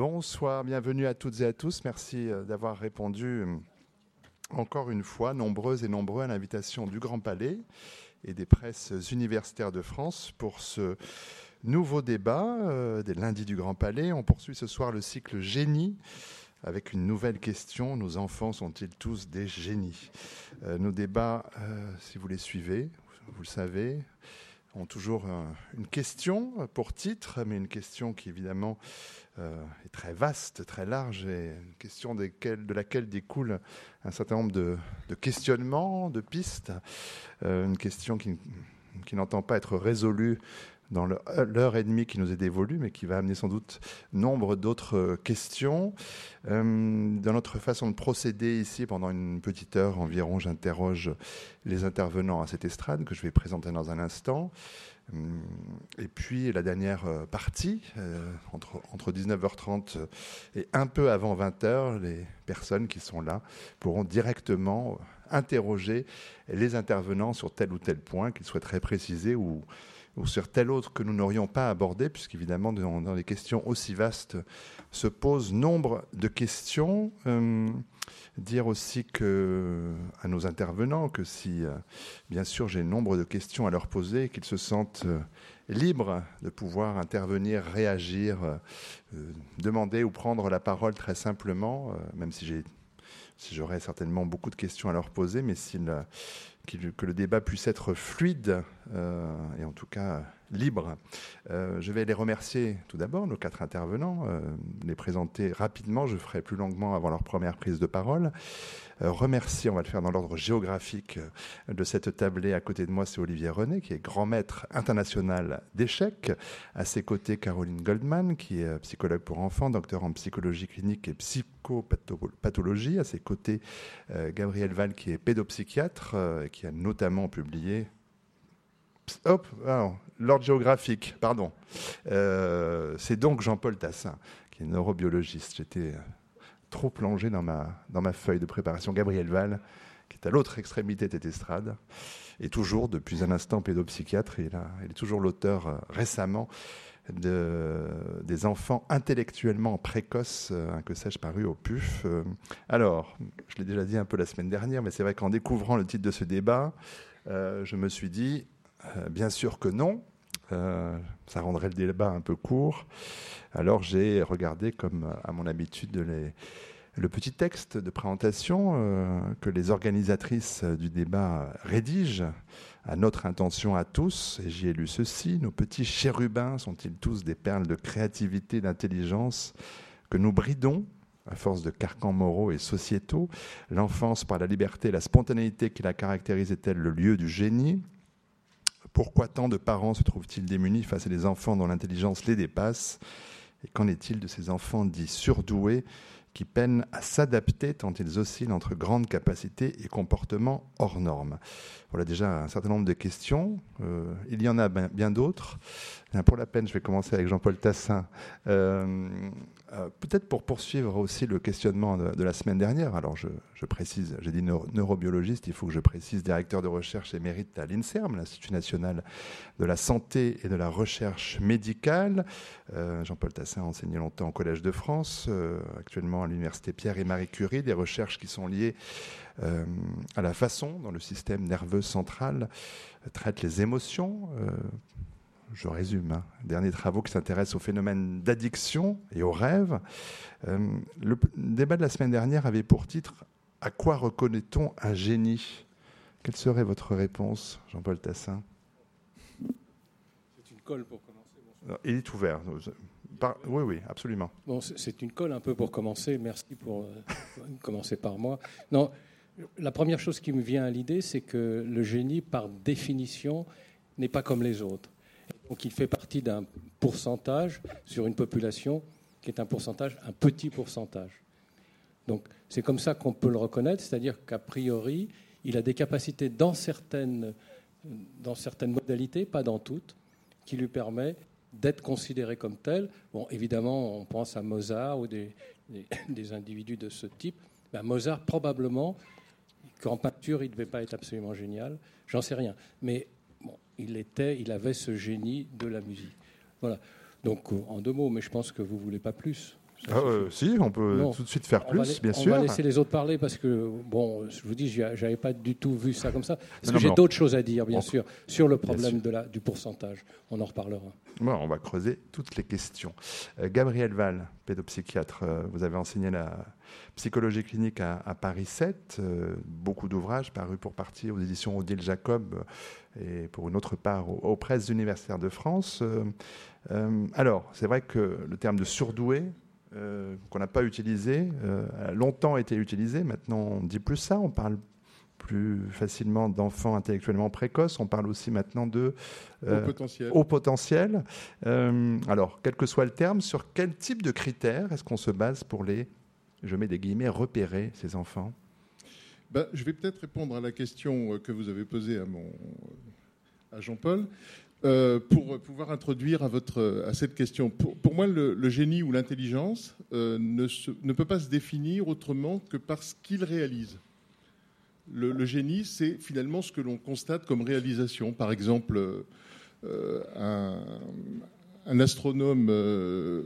Bonsoir, bienvenue à toutes et à tous. Merci euh, d'avoir répondu euh, encore une fois, nombreuses et nombreux, à l'invitation du Grand Palais et des presses universitaires de France pour ce nouveau débat euh, des lundis du Grand Palais. On poursuit ce soir le cycle Génie avec une nouvelle question. Nos enfants sont-ils tous des génies? Nos débats, si vous les suivez, vous le savez, ont toujours une question pour titre, mais une question qui évidemment euh, est très vaste, très large, et une question de laquelle découle un certain nombre de, questionnements, de pistes, euh, une question qui, n'entend pas être résolue dans l'heure et demie qui nous est dévolue, mais qui va amener sans doute nombre d'autres questions. Euh, dans notre façon de procéder ici, pendant une petite heure environ, j'interroge les intervenants à cette estrade que je vais présenter dans un instant. Et puis la dernière euh, partie, euh, entre, entre 19h30 et un peu avant 20h, les personnes qui sont là pourront directement interroger les intervenants sur tel ou tel point qu'ils souhaiteraient préciser ou, ou sur tel autre que nous n'aurions pas abordé, puisqu'évidemment, dans, dans, les questions aussi vastes se posent nombre de questions. Euh, dire aussi que, à nos intervenants que si, euh, bien sûr, j'ai nombre de questions à leur poser, qu'ils se sentent euh, libres de pouvoir intervenir, réagir, demander ou prendre la parole très simplement, même si j'ai si j'aurais certainement beaucoup de questions à leur poser, mais s'ils que le débat puisse être fluide euh, et en tout cas libre. Euh, je vais les remercier tout d'abord, nos quatre intervenants, euh, les présenter rapidement, je ferai plus longuement avant leur première prise de parole. remercier, on va le faire dans l'ordre géographique de cette tablée. À côté de moi, c'est Olivier René, qui est grand maître international d'échecs. À ses côtés, Caroline Goldman, qui est psychologue pour enfants, docteur en psychologie clinique et psychopathologie. À ses côtés, Gabriel Val, qui est pédopsychiatre, qui a notamment publié Hop, l'ordre géographique, pardon. Euh, c'est donc Jean-Paul Tassin, qui est neurobiologiste. J'étais trop plongé dans ma, feuille de préparation. Gabriel Val, qui est à l'autre extrémité de cette estrade, et toujours, depuis un instant, pédopsychiatre. il, est toujours l'auteur euh, récemment de, des enfants intellectuellement précoces, euh, que sais-je, paru au PUF. alors, je l'ai déjà dit un peu la semaine dernière, mais c'est vrai qu'en découvrant le titre de ce débat, je me suis dit, euh, bien sûr que non. Euh, ça rendrait le débat un peu court. Alors j'ai regardé, comme à mon habitude, le petit texte de présentation euh, que les organisatrices du débat rédigent à notre intention à tous. Et j'y ai lu ceci. Nos petits chérubins sont-ils tous des perles de créativité, d'intelligence que nous bridons à force de carcans moraux et sociétaux? L'enfance par la liberté la spontanéité qui la caractérise est-elle le lieu du génie? Pourquoi tant de parents se trouvent-ils démunis face à des enfants dont l'intelligence les dépasse Et qu'en est-il de ces enfants dits surdoués qui peinent à s'adapter tant ils oscillent entre grandes capacités et comportements hors normes? Voilà déjà un certain nombre de questions. Euh, il y en a bien, d'autres. Pour la peine, je vais commencer avec Jean-Paul Tassin. Euh, euh, peut-être pour poursuivre aussi le questionnement de, la semaine dernière, alors je, précise, j'ai dit neurobiologiste, il faut que je précise directeur de recherche émérite à l'INSERM, l'Institut national de la santé et de la recherche médicale. Jean-Paul Tassin a enseigné longtemps au Collège de France, actuellement à l'Université Pierre et Marie Curie, des recherches qui sont liées à la façon dont le système nerveux central traite les émotions je résume, hein. derniers travaux qui s'intéressent au phénomène d'addiction et au rêve. Euh, le débat de la semaine dernière avait pour titre À quoi reconnaît-on un génie? Quelle serait votre réponse, Jean-Paul Tassin? C'est une colle pour commencer. Il est ouvert. Oui, oui, absolument. Bon, c'est une colle un peu pour commencer. Merci pour euh, commencer par moi. Non, la première chose qui me vient à l'idée, c'est que le génie, par définition, n'est pas comme les autres. Donc il fait partie d'un pourcentage sur une population qui est un pourcentage, un petit pourcentage. Donc c'est comme ça qu'on peut le reconnaître, c'est-à-dire qu'a priori, il a des capacités dans certaines, dans certaines modalités, pas dans toutes, qui lui permet d'être considéré comme tel. Bon, évidemment, on pense à Mozart ou des, des, individus de ce type. Ben, Mozart, probablement, qu'en peinture, il ne devait pas être absolument génial. J'en sais rien. Mais il, était, il avait ce génie de la musique. Voilà. Donc, en deux mots, mais je pense que vous ne voulez pas plus. Ah, euh, si, on peut tout de suite faire plus, bien sûr. On va laisser les autres parler parce que, bon, je vous dis, j'avais pas du tout vu ça comme ça. Parce que j'ai d'autres choses à dire, bien sûr, sur le problème de la, du pourcentage? On en reparlera. Bon, on va creuser toutes les questions. Euh, Gabriel Val, pédopsychiatre, euh, vous avez enseigné la psychologie clinique à, Paris 7. beaucoup d'ouvrages parus pour partie aux éditions Odile Jacob et pour une autre part aux, aux presses universitaires de France. alors, c'est vrai que le terme de surdoué euh, qu'on n'a pas utilisé, euh, a longtemps été utilisé. Maintenant, on ne dit plus ça. On parle plus facilement d'enfants intellectuellement précoces. On parle aussi maintenant de euh, haut potentiel. alors, quel que soit le terme, sur quel type de critères est-ce qu'on se base pour les, je mets des guillemets, repérer ces enfants? Ben, Je vais peut-être répondre à la question que vous avez posée à, mon, à Jean-Paul. Euh, pour pouvoir introduire à, cette question. Pour, moi, le, génie ou l'intelligence euh, ne, ne, peut pas se définir autrement que par ce qu'il réalise. Le, génie, c'est finalement ce que l'on constate comme réalisation. Par exemple, euh, un, un, astronome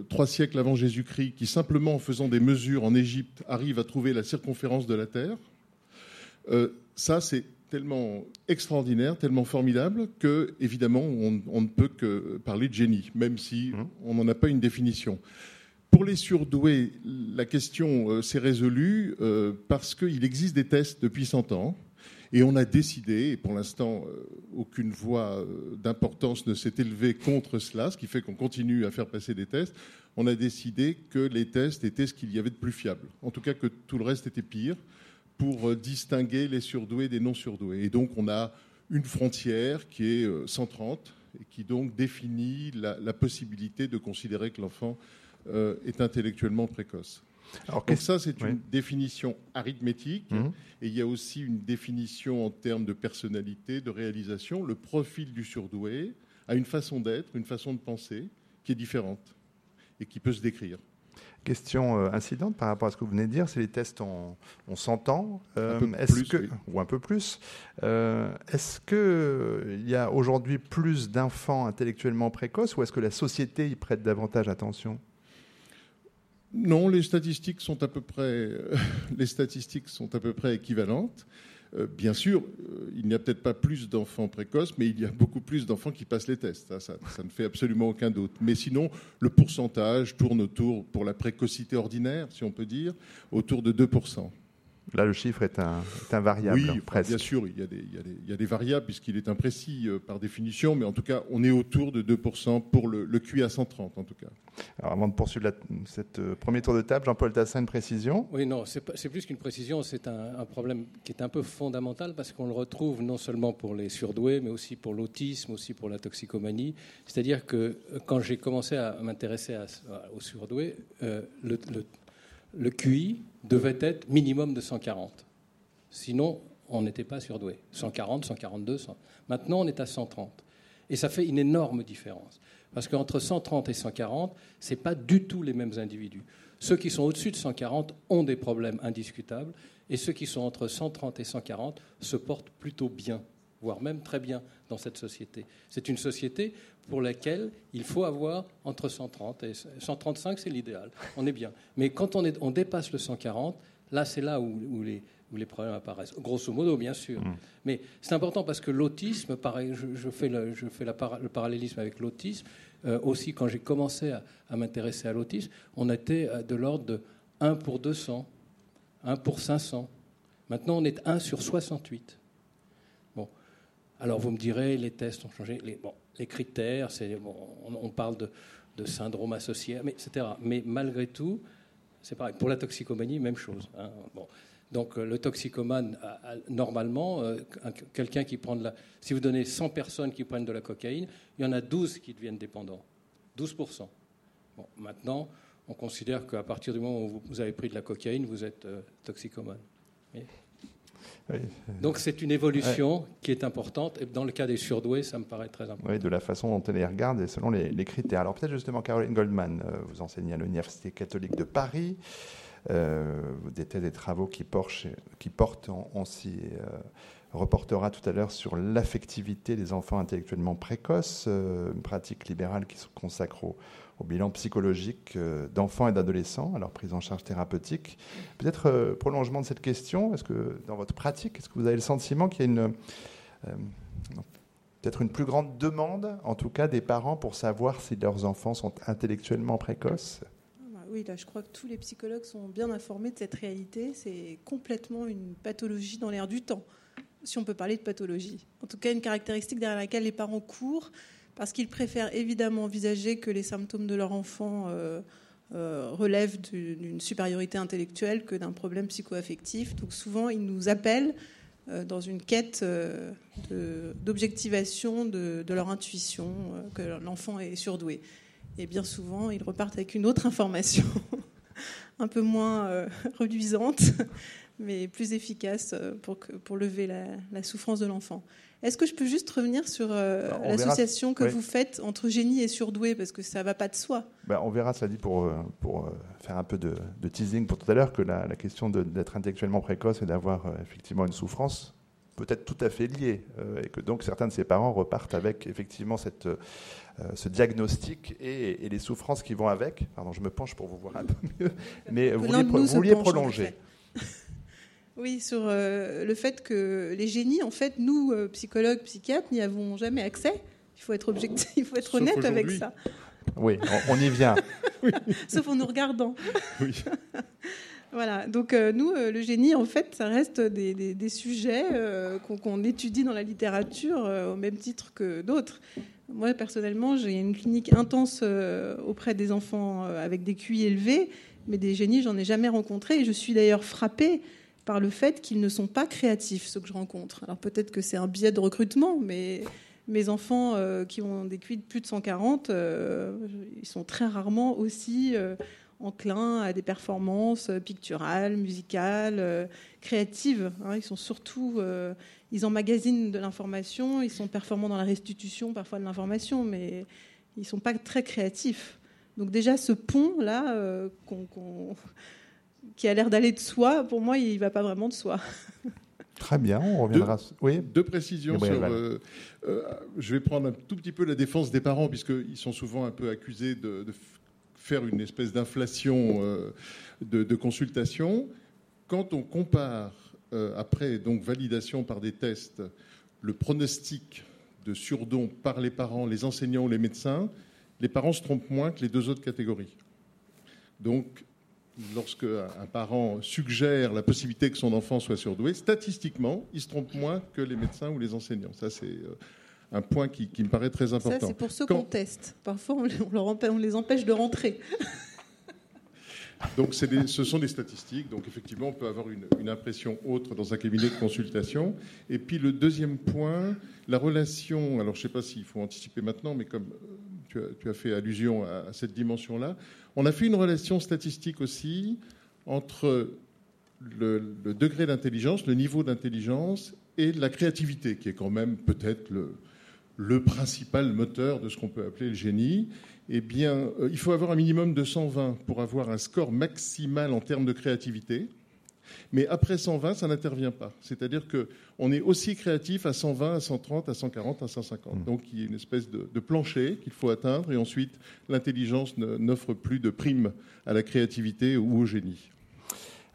trois siècles avant Jésus-Christ qui, simplement en faisant des mesures en Égypte, arrive à trouver la circonférence de la Terre. ça, c'est tellement extraordinaire, tellement formidable que, évidemment, on, ne peut que parler de génie, même si mmh. on n'en a pas une définition. Pour les surdoués, la question euh, s'est résolue euh, parce qu'il existe des tests depuis 100 ans. Et on a décidé, et pour l'instant, euh, aucune voix d'importance ne s'est élevée contre cela, ce qui fait qu'on continue à faire passer des tests. On a décidé que les tests étaient ce qu'il y avait de plus fiable. En tout cas, que tout le reste était pire pour euh, distinguer les surdoués des non surdoués. Et donc on a une frontière qui est 130 euh, et qui donc définit la, possibilité de considérer que l'enfant euh, est intellectuellement précoce. Alors, donc ça, c'est une définition arithmétique. Mhm. Et il y a aussi une définition en termes de personnalité, de réalisation. Le profil du surdoué a une façon d'être, une façon de penser qui est différente et qui peut se décrire. Question euh, incidente par rapport à ce que vous venez de dire, c'est les tests, on, on s'entend, euh, ou un peu plus. Euh, est-ce qu'il y a aujourd'hui plus d'enfants intellectuellement précoces ou est-ce que la société y prête davantage attention? Non, les statistiques sont à peu près, les statistiques sont à peu près équivalentes. Euh, bien sûr, euh, il n'y a peut-être pas plus d'enfants précoces, mais il y a beaucoup plus d'enfants qui passent les tests. Ça, ne fait absolument aucun doute. Mais sinon, le pourcentage tourne autour, pour la précocité ordinaire, si on peut dire, autour de 2%. Là, le chiffre est un, variable, oui, presque. Bien sûr, il y, a des, il, y a des, variables puisqu'il est imprécis euh, par définition, mais en tout cas, on est autour de 2% pour le, le QI à 130, en tout cas. Alors, avant de poursuivre ce euh, premier tour de table, Jean-Paul Tassin, une précision? Oui, non, c'est plus qu'une précision, c'est un, un, problème qui est un peu fondamental parce qu'on le retrouve non seulement pour les surdoués, mais aussi pour l'autisme, aussi pour la toxicomanie. C'est-à-dire que euh, quand j'ai commencé à m'intéresser aux surdoués, le, le le QI devait être minimum de 140. Sinon, on n'était pas surdoué. 140, 142, 100. Maintenant, on est à 130. Et ça fait une énorme différence. Parce qu'entre 130 et 140, ce n'est pas du tout les mêmes individus. Ceux qui sont au-dessus de 140 ont des problèmes indiscutables, et ceux qui sont entre 130 et 140 se portent plutôt bien, voire même très bien dans cette société. C'est une société pour laquelle il faut avoir entre 130 et 135, c'est l'idéal. On est bien. Mais quand on, est, on dépasse le 140, là, c'est là où, les, où, les, problèmes apparaissent. Grosso modo, bien sûr. Mm. Mais c'est important parce que l'autisme, pareil, je, fais, le, je fais la, le parallélisme avec l'autisme. Euh, aussi, quand j'ai commencé à, à m'intéresser à l'autisme, on était euh, de l'ordre de 1 pour 200, 1 pour 500. Maintenant, on est 1 sur 68. Alors, vous me direz, les tests ont changé. Les, critères, on, parle de, syndrome associé, etc. Mais malgré tout, c'est pareil. Pour la toxicomanie, même chose. Hein. Donc euh, le toxicomane, normalement, euh, quelqu'un qui prend de la... Si vous donnez 100 personnes qui prennent de la cocaïne, il y en a 12 qui deviennent dépendants. 12%. Bon, maintenant, on considère qu'à partir du moment où vous avez pris de la cocaïne, vous êtes euh, Donc c'est une évolution qui est importante. Et dans le cas des surdoués, ça me paraît très important. Oui, de la façon dont on les regarde et selon les, critères. Alors peut-être justement, Caroline Goldman, euh, vous enseignez à l'Université catholique de Paris. Euh, vous êtes des travaux qui, portent, qui portent on, s'y euh, reportera tout à l'heure sur l'affectivité des enfants intellectuellement précoces, une pratique libérale qui se consacre au, au bilan psychologique d'enfants et d'adolescents, à leur prise en charge thérapeutique. Peut-être prolongement de cette question, est-ce que dans votre pratique, est-ce que vous avez le sentiment qu'il y a une peut-être une plus grande demande, en tout cas des parents, pour savoir si leurs enfants sont intellectuellement précoces? Oui, là, je crois que tous les psychologues sont bien informés de cette réalité. C'est complètement une pathologie dans l'air du temps, si on peut parler de pathologie. En tout cas, une caractéristique derrière laquelle les parents courent, parce qu'ils préfèrent évidemment envisager que les symptômes de leur enfant euh, euh, relèvent d'une supériorité intellectuelle que d'un problème psychoaffectif. Donc souvent, ils nous appellent euh, dans une quête d'objectivation de, de, leur intuition, que l'enfant est surdoué. Et bien souvent, ils repartent avec une autre information, un peu moins reluisante, mais plus efficace euh, pour, pour lever la, souffrance de l'enfant. Est-ce que je peux juste revenir sur euh, l'association que vous faites entre génie et surdoué Parce que ça ne va pas de soi. Ben, on verra, ça dit, pour, pour faire un peu de, teasing pour tout à l'heure, que la, la question d'être intellectuellement précoce et d'avoir effectivement une souffrance peut être tout à fait liée. et que donc certains de ses parents repartent avec effectivement cette euh, ce diagnostic et, les souffrances qui vont avec. Pardon, je me penche pour vous voir un peu mieux, mais vous vouliez, prolonger. Oui, sur euh, le fait que les génies, en fait, nous, euh, psychologues, psychiatres, n'y avons jamais accès. Il faut être objectif, il faut être honnête avec ça. Oui, on, y vient. Sauf en nous regardant. Oui. Voilà, donc nous, le génie, en fait, ça reste des, sujets qu'on étudie dans la littérature au même titre que d'autres. Moi, personnellement, j'ai une clinique intense euh, auprès des enfants euh, avec des QI élevés, mais des génies, j'en ai jamais rencontré. Et je suis d'ailleurs frappée par le fait qu'ils ne sont pas créatifs, ceux que je rencontre. Alors peut-être que c'est un biais de recrutement, mais mes enfants euh, qui ont des QI de plus de 140, ils sont très rarement aussi enclins à des performances picturales, musicales, créatives. Hein. Ils sont surtout ils emmagasinent de l'information, ils sont performants dans la restitution parfois de l'information, mais ils ne sont pas très créatifs. Donc déjà, ce pont-là, euh, qui a l'air d'aller de soi, pour moi, il ne va pas vraiment de soi. Très bien, on reviendra. Deux, oui. deux précisions sur. Euh, euh, je vais prendre un tout petit peu la défense des parents, puisqu'ils sont souvent un peu accusés de, faire une espèce d'inflation de, de consultation. Quand on compare euh, après donc validation par des tests, le pronostic de surdon par les parents, les enseignants ou les médecins, les parents se trompent moins que les deux autres catégories. Donc, lorsque un parent suggère la possibilité que son enfant soit surdoué, statistiquement, il se trompe moins que les médecins ou les enseignants. Ça, c'est euh, un point qui, me paraît très important. Ça, c'est pour ceux qu'on teste. Parfois, on les empêche de rentrer. Donc ce sont des statistiques. Donc effectivement, on peut avoir une, impression autre dans un cabinet de consultation. Et puis le deuxième point, la relation. Alors je ne sais pas s'il faut anticiper maintenant, mais comme euh, tu as, fait allusion à, cette dimension-là, on a fait une relation statistique aussi entre le, degré d'intelligence, le niveau d'intelligence et la créativité, qui est quand même peut-être le principal moteur de ce qu'on peut appeler le génie eh bien, euh, il faut avoir un minimum de 120 pour avoir un score maximal en termes de créativité. Mais après 120, ça n'intervient pas. C'est-à-dire qu'on est aussi créatif à 120, à 130, à 140, à 150. Hmm. Donc il y a une espèce de, de plancher qu'il faut atteindre et ensuite l'intelligence n'offre plus de prime à la créativité ou au génie.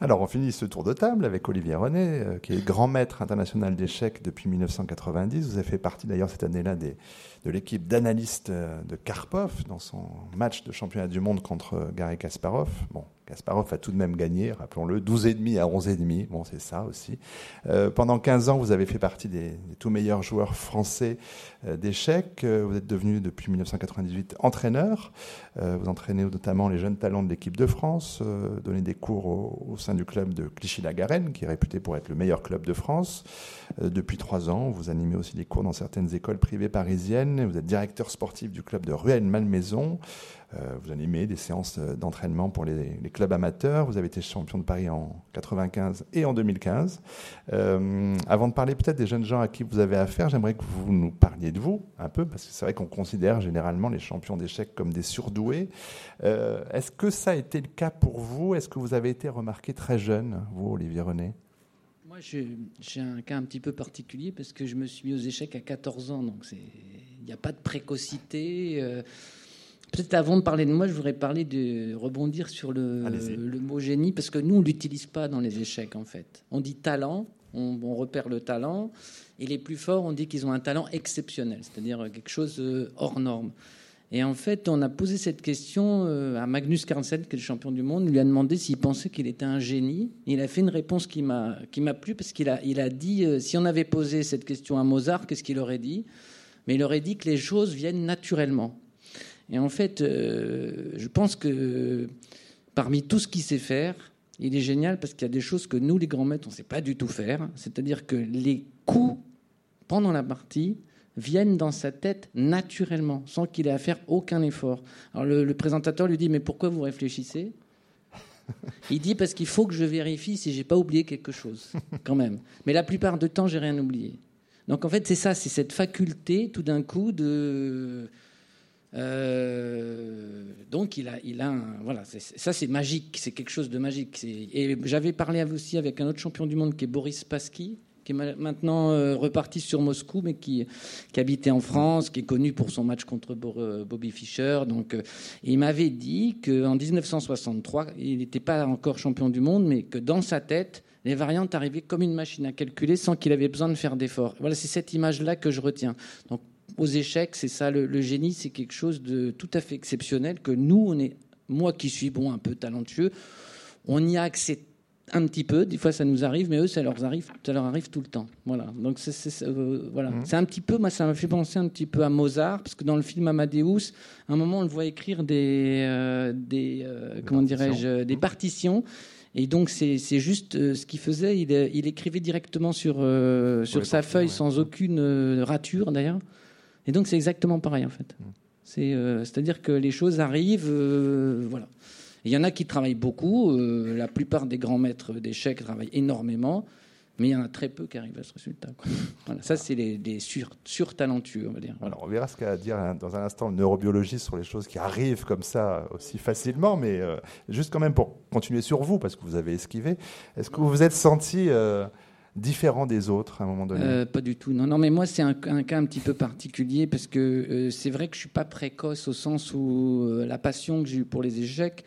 Alors, on finit ce tour de table avec Olivier René, euh, qui est grand maître international d'échecs depuis 1990. Vous avez fait partie d'ailleurs cette année-là de l'équipe d'analystes euh, de Karpov dans son match de championnat du monde contre Gary Kasparov. Bon, Kasparov a tout de même gagné, rappelons-le, 12,5 à 11,5. Bon, c'est ça aussi. Euh, pendant 15 ans, vous avez fait partie des, tout meilleurs joueurs français euh, d'échecs. Euh, vous êtes devenu, depuis 1998, entraîneur. vous entraînez notamment les jeunes talents de l'équipe de France, donnez des cours au, sein du club de Clichy-la-Garenne, qui est réputé pour être le meilleur club de France. depuis trois ans, vous animez aussi des cours dans certaines écoles privées parisiennes. Vous êtes directeur sportif du club de Ruelle-Malmaison. Euh, vous animez des séances euh, d'entraînement pour les, clubs amateurs. Vous avez été champion de Paris en 95 et en 2015. Euh, avant de parler peut-être des jeunes gens à qui vous avez affaire, j'aimerais que vous nous parliez de vous un peu, parce que c'est vrai qu'on considère généralement les champions d'échecs comme des surdoués. Est-ce que ça a été le cas pour vous? Est-ce que vous avez été remarqué très jeune, vous, Olivier René? Moi, j'ai un cas un petit peu particulier parce que je me suis mis aux échecs à 14 ans, donc il n'y a pas de précocité. Peut-être avant de parler de moi, je voudrais parler de rebondir sur le, le mot génie, parce que nous, on l'utilise pas dans les échecs, en fait. On dit talent, on, on, repère le talent, et les plus forts, on dit qu'ils ont un talent exceptionnel, c'est-à-dire quelque chose hors norme. Et en fait, on a posé cette question euh, à Magnus Carlsen, qui est le champion du monde. Il lui a demandé s'il pensait qu'il était un génie. il a fait une réponse qui m'a qui m'a plu parce qu'il a il a dit euh, si on avait posé cette question à Mozart, qu'est-ce qu'il aurait dit? Mais il aurait dit que les choses viennent naturellement. Et en fait, euh, je pense que parmi tout ce qu'il sait faire, il est génial parce qu'il y a des choses que nous, les grands maîtres, on ne sait pas du tout faire. C'est-à-dire que les coups pendant la partie viennent dans sa tête naturellement, sans qu'il ait à faire aucun effort. Alors le, présentateur lui dit mais pourquoi vous réfléchissez? Il dit parce qu'il faut que je vérifie si j'ai pas oublié quelque chose, quand même. Mais la plupart du temps, j'ai rien oublié. Donc en fait, c'est ça, c'est cette faculté tout d'un coup de euh, donc il a, voilà, ça c'est magique, c'est quelque chose de magique. Et j'avais parlé aussi avec un autre champion du monde qui est Boris Pasky, qui est maintenant euh, reparti sur Moscou, mais qui, habitait en France, qui est connu pour son match contre euh, Bobby Fischer. Donc, il m'avait dit qu'en 1963, il n'était pas encore champion du monde, mais que dans sa tête, les variantes arrivaient comme une machine à calculer sans qu'il avait besoin de faire d'efforts. Voilà, c'est cette image-là que je retiens. Donc, aux échecs, c'est ça, le, le génie, c'est quelque chose de tout à fait exceptionnel que nous, on est, moi qui suis bon, un peu talentueux, on y a accès un petit peu, des fois ça nous arrive, mais eux ça leur arrive, ça leur arrive tout le temps. Voilà. Donc c'est euh, voilà, mmh. c'est un petit peu, moi ça m'a fait penser un petit peu à Mozart, parce que dans le film Amadeus, à un moment on le voit écrire des, euh, des, euh, comment dirais-je, des partitions. Et donc c'est c'est ce qu'il faisait, il, il, écrivait directement sur sur sa feuille sans aucune rature d'ailleurs. Et donc c'est exactement pareil en fait. Mmh. C'est c'est-à-dire que les choses arrivent, voilà. Il y en a qui travaillent beaucoup. Euh, la plupart des grands maîtres d'échecs travaillent énormément. Mais il y en a très peu qui arrivent à ce résultat. Voilà, ça, c'est les, les sur, talentueux, on va dire. Alors, on verra ce qu'a à dire hein, dans un instant le neurobiologiste sur les choses qui arrivent comme ça aussi facilement. Mais euh, juste quand même pour continuer sur vous, parce que vous avez esquivé, est-ce que vous vous êtes senti euh, différent des autres à un moment donné Pas du tout. Non, non, mais moi, c'est un, un, cas un petit peu particulier parce que c'est vrai que je suis pas précoce au sens où la passion que j'ai eue pour les échecs,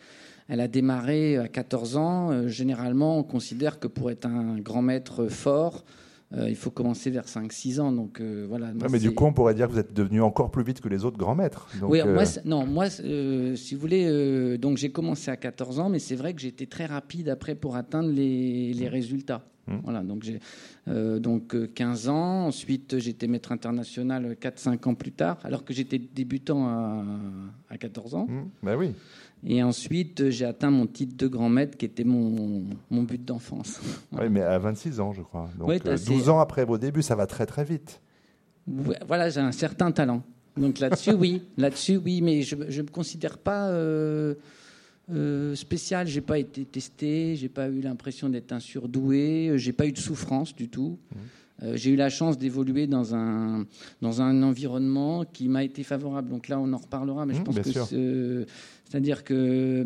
elle a démarré à 14 ans. Euh, généralement, on considère que pour être un grand maître fort, euh, il faut commencer vers 5-6 ans. Donc euh, voilà. mais du coup, on pourrait dire que vous êtes devenu encore plus vite que les autres grands maîtres. oui, moi, non, moi, si vous voulez, donc j'ai commencé à 14 ans, mais c'est vrai que j'étais très rapide après pour atteindre les, les résultats. Mmh. Voilà, donc j'ai donc 15 ans. Ensuite, j'étais maître international 4-5 ans plus tard, alors que j'étais débutant à, à 14 ans. Mmh. Ben oui. Et ensuite, j'ai atteint mon titre de grand maître qui était mon, mon but d'enfance. Oui, mais à 26 ans, je crois. Donc, 12 euh, ans après vos débuts, ça va très très vite. Voilà, j'ai un certain talent. Donc là-dessus, oui. Là-dessus, oui. Mais je ne me considère pas euh, euh, spécial. J'ai pas été testé. J'ai pas eu l'impression d'être un surdoué. J'ai pas eu de souffrance du tout. Mmh. Euh, j'ai eu la chance d'évoluer dans un, dans un environnement qui m'a été favorable. Donc là, on en reparlera, mais je mmh, pense que c'est-à-dire que euh,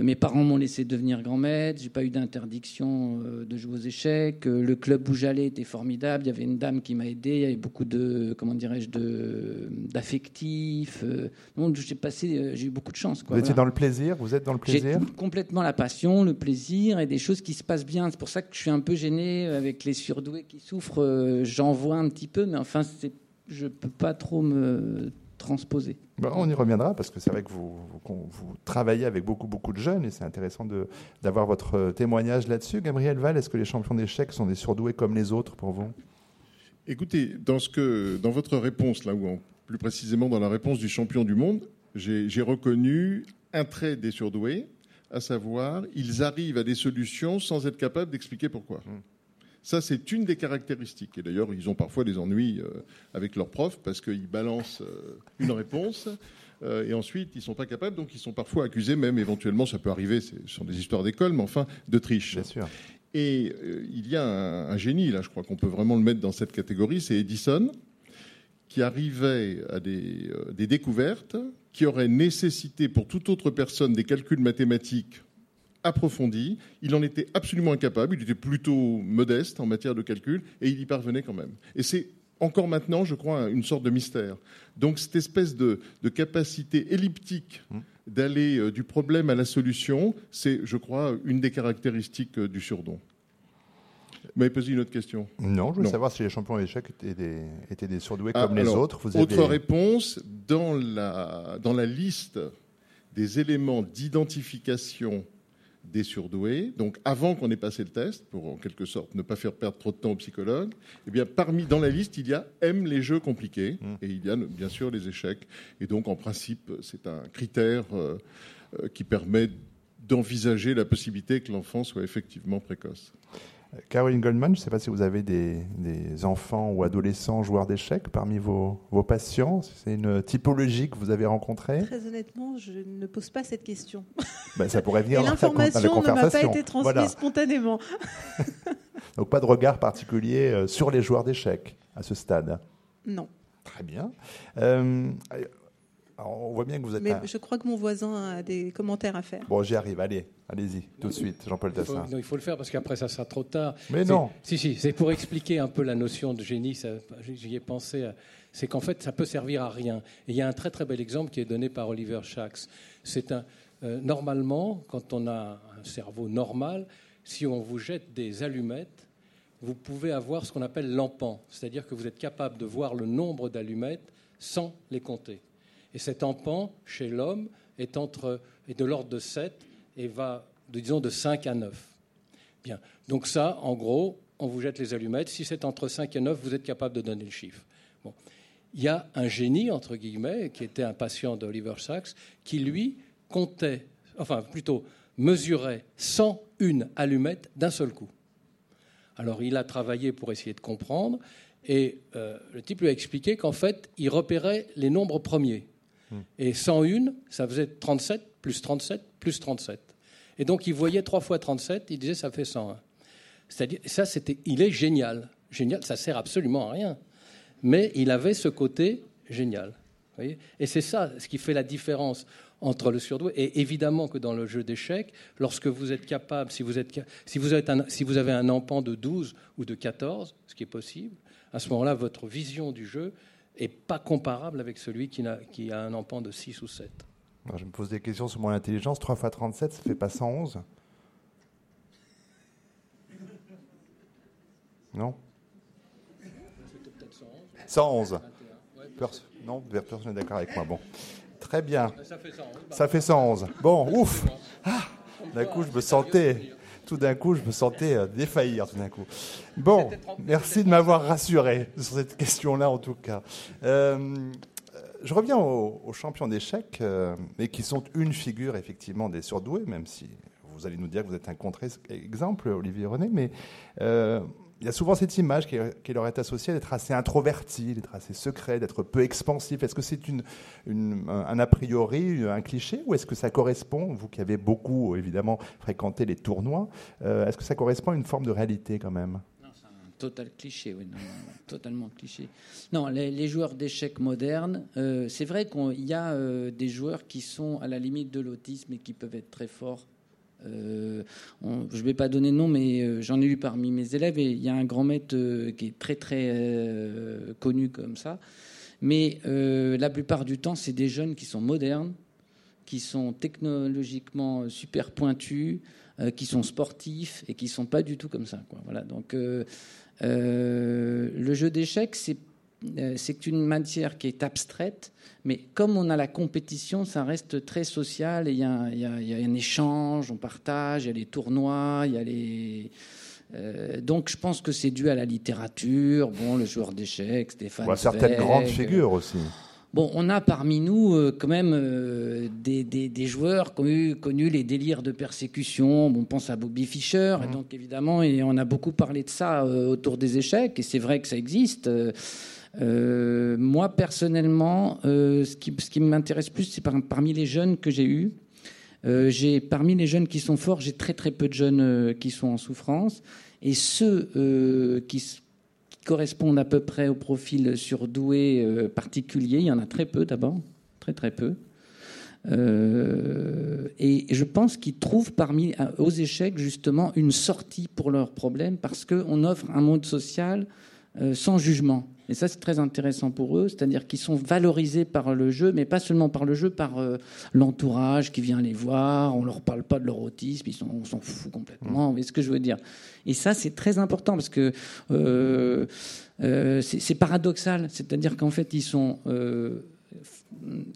mes parents m'ont laissé devenir grand maître, j'ai pas eu d'interdiction euh, de jouer aux échecs. Euh, le club où j'allais était formidable. Il y avait une dame qui m'a aidé. Il y avait beaucoup de, comment dirais-je, de d'affectifs. Donc j'ai passé, j'ai eu beaucoup de chance. vous étiez dans le plaisir. Vous êtes dans le plaisir? complètement la passion, le plaisir et des choses qui se passent bien. C'est pour ça que je suis un peu gêné avec les surdoués qui souffrent. J'en vois un petit peu, mais enfin, je peux pas trop me transposer. Bah, on y reviendra parce que c'est vrai que vous, vous, travaillez avec beaucoup, beaucoup de jeunes et c'est intéressant d'avoir votre témoignage là-dessus. Gabriel Val, est-ce que les champions d'échecs sont des surdoués comme les autres pour vous? Écoutez, dans, ce que, dans votre réponse, là où plus précisément dans la réponse du champion du monde, j'ai reconnu un trait des surdoués, à savoir, ils arrivent à des solutions sans être capables d'expliquer pourquoi. Mmh. Ça, c'est une des caractéristiques. Et d'ailleurs, ils ont parfois des ennuis euh, avec leurs profs parce qu'ils balancent euh, une réponse euh, et ensuite, ils ne sont pas capables. Donc, ils sont parfois accusés, même éventuellement, ça peut arriver, ce sont des histoires d'école, mais enfin, de triche. Bien sûr. Et il y a un, génie, là, je crois qu'on peut vraiment le mettre dans cette catégorie, c'est Edison, qui arrivait à des, des découvertes qui auraient nécessité pour toute autre personne des calculs mathématiques approfondi. Il en était absolument incapable. Il était plutôt modeste en matière de calcul et il y parvenait quand même. Et c'est encore maintenant, je crois, une sorte de mystère. Donc cette espèce de, capacité elliptique mmh. d'aller euh, du problème à la solution, c'est, je crois, une des caractéristiques euh, du surdon. Vous m'avez posé une autre question? Non, je voulais savoir si les champions d'échecs étaient des, étaient des surdoués ah, comme les autres. Vous autre réponse, dans la, dans la liste des éléments d'identification des surdoués, donc avant qu'on ait passé le test, pour en quelque sorte ne pas faire perdre trop de temps aux psychologues, eh bien, parmi, dans la liste, il y a aime les jeux compliqués mmh. et il y a bien sûr les échecs. Et donc, en principe, c'est un critère euh, euh, qui permet d'envisager la possibilité que l'enfant soit effectivement précoce. Caroline Goldman, je ne sais pas si vous avez des, enfants ou adolescents joueurs d'échecs parmi vos, patients. C'est une typologie que vous avez rencontrée Très honnêtement, je ne pose pas cette question. Ben, ça pourrait venir Et l'information ne m'a pas été transmise spontanément. Donc pas de regard particulier euh, sur les joueurs d'échecs à ce stade Non. Très bien. Euh, on voit bien que vous êtes. Mais je crois que mon voisin a des commentaires à faire. Bon, j'y arrive. Allez, allez-y, tout de suite, Jean-Paul Tassin. Il, il faut le faire parce qu'après, ça sera trop tard. Mais non. Si, si, c'est pour expliquer un peu la notion de génie. J'y ai pensé. C'est qu'en fait, ça peut servir à rien. Et il y a un très très bel exemple qui est donné par Oliver Sacks. C'est un. Euh, normalement, quand on a un cerveau normal, si on vous jette des allumettes, vous pouvez avoir ce qu'on appelle l'empant, c'est-à-dire que vous êtes capable de voir le nombre d'allumettes sans les compter. Et cet empan, chez l'homme, est, entre, est de l'ordre de 7 et va, disons, de 5 à 9. Bien. Donc ça, en gros, on vous jette les allumettes. Si c'est entre 5 et 9, vous êtes capable de donner le chiffre. Il y a un génie, entre guillemets, qui était un patient d'Oliver Sacks, qui, lui, comptait, enfin, plutôt, mesurait 101 allumettes d'un seul coup. Alors, il a travaillé pour essayer de comprendre, et euh, le type lui a expliqué qu'en fait, il repérait les nombres premiers. Et 101, ça faisait 37, plus 37, plus 37. Et donc, il voyait 3 fois 37, il disait ça fait 101. C'est-à-dire, ça, c'était, il est génial. Génial, ça sert absolument à rien. Mais il avait ce côté génial. et c'est ça ce qui fait la différence entre le surdoué. Et évidemment que dans le jeu d'échecs, lorsque vous êtes capable, si vous, êtes, si, vous êtes si vous avez un empan de 12 ou de 14, ce qui est possible, à ce moment-là, votre vision du jeu et pas comparable avec celui qui a, qui a un empan de 6 ou 7. je me pose des questions sur mon intelligence. 3 fois 37, ça fait pas 111 Non? 111. non, personne n'est d'accord avec moi. Bon. Très bien. Ça fait 111. Ça fait 111. Bon, ouf. Ah, d'un coup, je me sentais tout d'un coup, je me sentais euh, défaillir d'un coup. Bon, merci de m'avoir rassuré sur cette question-là en tout cas. Euh, je reviens aux, champions d'échecs, euh, et qui sont une figure effectivement des surdoués, même si vous allez nous dire que vous êtes un contre-exemple, Olivier René, mais il y a souvent cette image qui, leur est associée d'être assez introverti, d'être assez secret, d'être peu expansif. Est-ce que c'est un a priori, un cliché, ou est-ce que ça correspond, vous qui avez beaucoup évidemment fréquenté les tournois, euh, est-ce que ça correspond à une forme de réalité quand même? Non, c'est un total cliché, oui, totalement cliché. Non, les, joueurs d'échecs modernes, euh, c'est vrai qu'il y a euh, des joueurs qui sont à la limite de l'autisme et qui peuvent être très forts euh, je ne vais pas donner de nom, mais euh, j'en ai eu parmi mes élèves et il y a un grand maître euh, qui est très très connu comme ça. Mais la plupart du temps, c'est des jeunes qui sont modernes, qui sont technologiquement super pointus, qui sont sportifs et qui sont pas du tout comme ça. Voilà. Donc le jeu d'échecs, c'est c'est une matière qui est abstraite mais comme on a la compétition, ça reste très social et il y, a un échange, on partage, il y a les tournois, il y a les. Euh, donc je pense que c'est dû à la littérature, bon, le joueur d'échecs, Stéphane. Bon, certaines grandes figures aussi. Bon, on a parmi nous euh, quand même euh, des, joueurs qui ont eu, connu les délires de persécution. on pense à Bobby Fischer, et mmh. donc évidemment, et on a beaucoup parlé de ça autour des échecs, et c'est vrai que ça existe. Euh, moi, personnellement, euh, ce qui, m'intéresse plus, c'est parmi les jeunes que j'ai eus. Euh, j'ai parmi les jeunes qui sont forts, j'ai très très peu de jeunes qui sont en souffrance, et ceux qui, correspondent à peu près au profil surdoué particulier, il y en a très peu d'abord, très très peu. et je pense qu'ils trouvent parmi aux échecs justement une sortie pour leurs problèmes parce qu'on offre un monde social sans jugement. Et ça, c'est très intéressant pour eux, c'est-à-dire qu'ils sont valorisés par le jeu, mais pas seulement par le jeu, par euh, l'entourage qui vient les voir. On leur parle pas de leur autisme, ils sont, on s'en fout complètement. Vous voyez ce que je veux dire Et ça, c'est très important parce que euh, euh, c'est paradoxal, c'est-à-dire qu'en fait, ils sont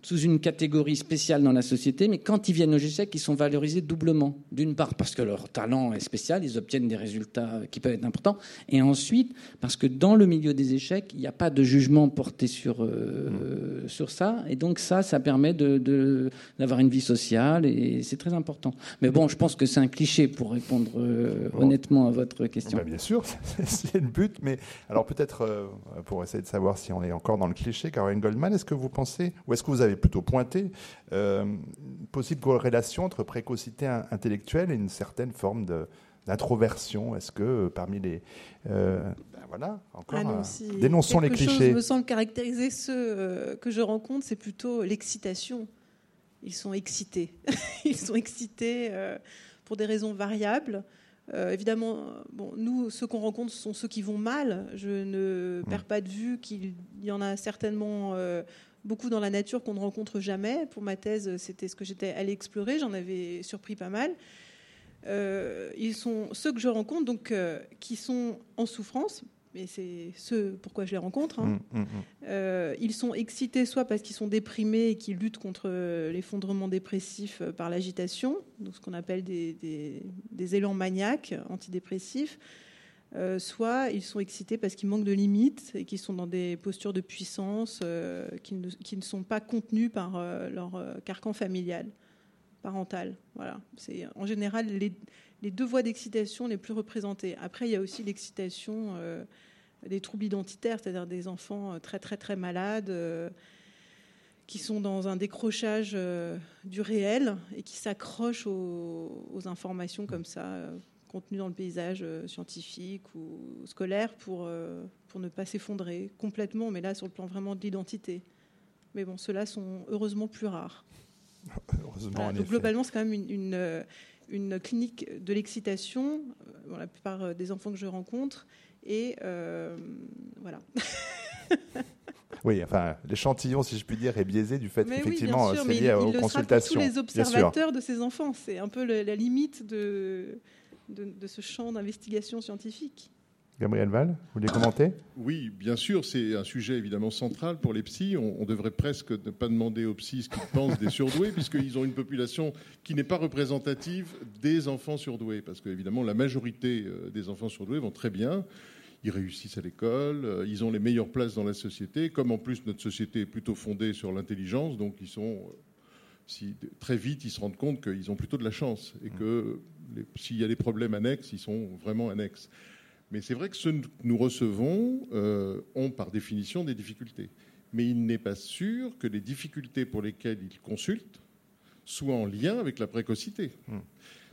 sous une catégorie spéciale dans la société, mais quand ils viennent au GIEC, ils sont valorisés doublement. D'une part parce que leur talent est spécial, ils obtiennent des résultats qui peuvent être importants, et ensuite parce que dans le milieu des échecs, il n'y a pas de jugement porté sur, euh, mmh. sur ça, et donc ça, ça permet d'avoir de, d'avoir une vie sociale, et c'est très important. Mais bon, je pense que c'est un cliché pour répondre euh, honnêtement à votre question. Bah, bien sûr, c'est le but, mais alors peut-être euh, pour essayer de savoir si on est encore dans le cliché, Caroline Goldman, est-ce que vous pensez, ou est-ce que vous avez plutôt pointé euh, une possible corrélation entre précocité intellectuelle et une certaine forme d'introversion? Est-ce que euh, parmi les... Euh, ben voilà, encore, ah dénonçons les clichés. Chose me semble caractériser ceux que je rencontre, c'est plutôt l'excitation. Ils sont excités. Ils sont excités pour des raisons variables. évidemment, bon, nous, ceux qu'on rencontre sont ceux qui vont mal. Je ne perds mmh. pas de vue qu'il y en a certainement beaucoup dans la nature qu'on ne rencontre jamais. Pour ma thèse, c'était ce que j'étais allée explorer. J'en avais surpris pas mal. Euh, ils sont ceux que je rencontre, donc euh, qui sont en souffrance. Mais c'est ceux pourquoi je les rencontre. Hein. Mmh, mmh, mmh. Euh, ils sont excités soit parce qu'ils sont déprimés et qu'ils luttent contre l'effondrement dépressif par l'agitation, donc ce qu'on appelle des, des, des élans maniaques antidépressifs, euh, soit ils sont excités parce qu'ils manquent de limites et qu'ils sont dans des postures de puissance euh, qui, ne, sont pas contenues par euh, leur carcan familial, parental. Voilà. C'est en général les, deux voies d'excitation les plus représentées. Après, il y a aussi l'excitation des troubles identitaires, c'est-à-dire des enfants très très très malades qui sont dans un décrochage du réel et qui s'accrochent aux, informations comme ça contenu dans le paysage euh, scientifique ou scolaire pour, euh, pour ne pas s'effondrer complètement, mais là sur le plan vraiment de l'identité. Mais bon, ceux-là sont heureusement plus rares. Heureusement, donc globalement, c'est quand même une, une, euh, une clinique de l'excitation. Bon, la plupart des enfants que je rencontre. Et voilà. Oui, enfin, l'échantillon, si je puis dire, est biaisé du fait qu'effectivement, c'est lié aux consultations. Tous les observateurs de ces enfants, c'est un peu la limite de, de, ce champ d'investigation scientifique. Gabriel Val, vous voulez commenter? Oui, bien sûr, c'est un sujet évidemment central pour les psys. On, devrait presque ne pas demander aux psys ce qu'ils pensent des surdoués, puisqu'ils ont une population qui n'est pas représentative des enfants surdoués. Parce qu'évidemment, la majorité euh, des enfants surdoués vont très bien. Ils réussissent à l'école, euh, ils ont les meilleures places dans la société. Comme en plus notre société est plutôt fondée sur l'intelligence, donc ils sont euh, si, très vite, ils se rendent compte qu'ils ont plutôt de la chance et que s'il y a des problèmes annexes, ils sont vraiment annexes. Mais c'est vrai que ceux que nous recevons euh, ont par définition des difficultés. Mais il n'est pas sûr que les difficultés pour lesquelles ils consultent soient en lien avec la précocité. Hmm.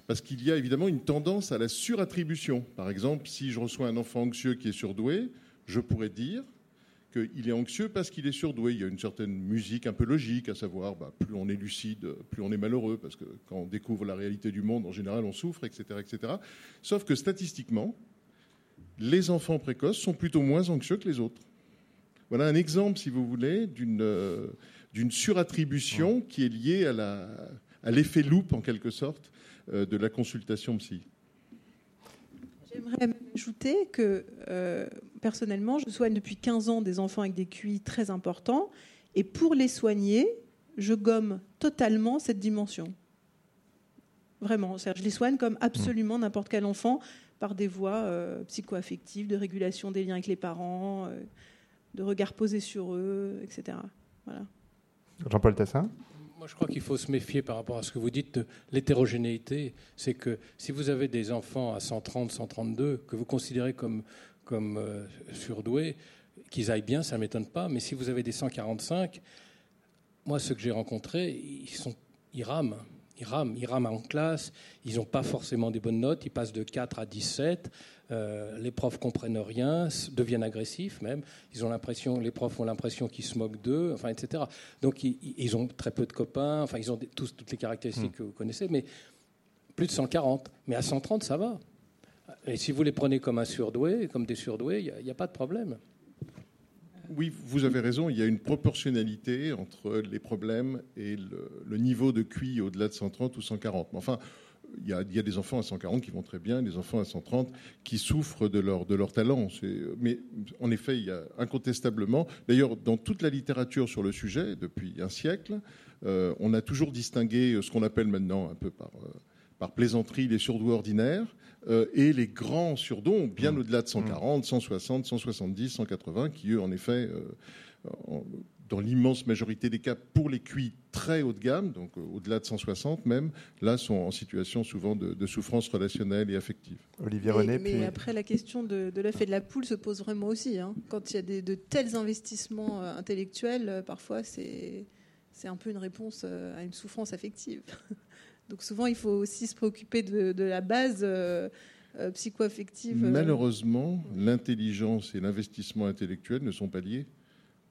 Parce qu'il y a évidemment une tendance à la surattribution. Par exemple, si je reçois un enfant anxieux qui est surdoué, je pourrais dire qu'il est anxieux parce qu'il est surdoué. Il y a une certaine musique un peu logique, à savoir, bah, plus on est lucide, plus on est malheureux, parce que quand on découvre la réalité du monde, en général, on souffre, etc. etc. Sauf que statistiquement, les enfants précoces sont plutôt moins anxieux que les autres. Voilà un exemple, si vous voulez, d'une euh, surattribution qui est liée à l'effet loupe, en quelque sorte, euh, de la consultation psy. J'aimerais ajouter que euh, personnellement, je soigne depuis 15 ans des enfants avec des QI très importants. Et pour les soigner, je gomme totalement cette dimension. Vraiment. Je les soigne comme absolument n'importe quel enfant par des voies euh, psychoaffectives, de régulation des liens avec les parents, euh, de regard posé sur eux, etc. Voilà. Jean-Paul Tassin? Moi, je crois qu'il faut se méfier par rapport à ce que vous dites de l'hétérogénéité. C'est que si vous avez des enfants à 130, 132, que vous considérez comme, comme euh, surdoués, qu'ils aillent bien, ça ne m'étonne pas. Mais si vous avez des 145, moi, ceux que j'ai rencontrés, ils, sont, ils rament. Ils rament, ils rament en classe, ils n'ont pas forcément des bonnes notes, ils passent de 4 à 17. Euh, les profs comprennent rien, deviennent agressifs même. Ils ont l'impression, les profs ont l'impression qu'ils se moquent d'eux, enfin, etc. Donc ils, ont très peu de copains. Enfin, ils ont tous toutes les caractéristiques hmm. que vous connaissez, mais plus de 140. Mais à 130, ça va. Et si vous les prenez comme un comme des surdoués, il n'y a, pas de problème. oui, vous avez raison, il y a une proportionnalité entre les problèmes et le, niveau de QI au-delà de 130 ou 140. Enfin, il y, a, des enfants à 140 qui vont très bien, des enfants à 130 qui souffrent de leur, de leur talent. Mais en effet, il y a incontestablement, d'ailleurs, dans toute la littérature sur le sujet, depuis un siècle, euh, on a toujours distingué ce qu'on appelle maintenant, un peu par, euh, par plaisanterie, les surdoués ordinaires euh, et les grands surdons, bien mmh. au-delà de 140, 160, 170, 180, qui, eux, en effet, dans l'immense majorité des cas, pour les QI très haut de gamme, donc euh, au-delà de 160 même, là sont en situation souvent de, souffrance relationnelle et affective. Olivier René. Mais après, la question de, de l'œuf et de la poule se pose vraiment aussi. Hein. Quand il y a de tels investissements euh, intellectuels, euh, parfois c'est un peu une réponse à une souffrance affective. Donc souvent, il faut aussi se préoccuper de, la base. psycho-affective. Malheureusement, l'intelligence et l'investissement intellectuel ne sont pas liés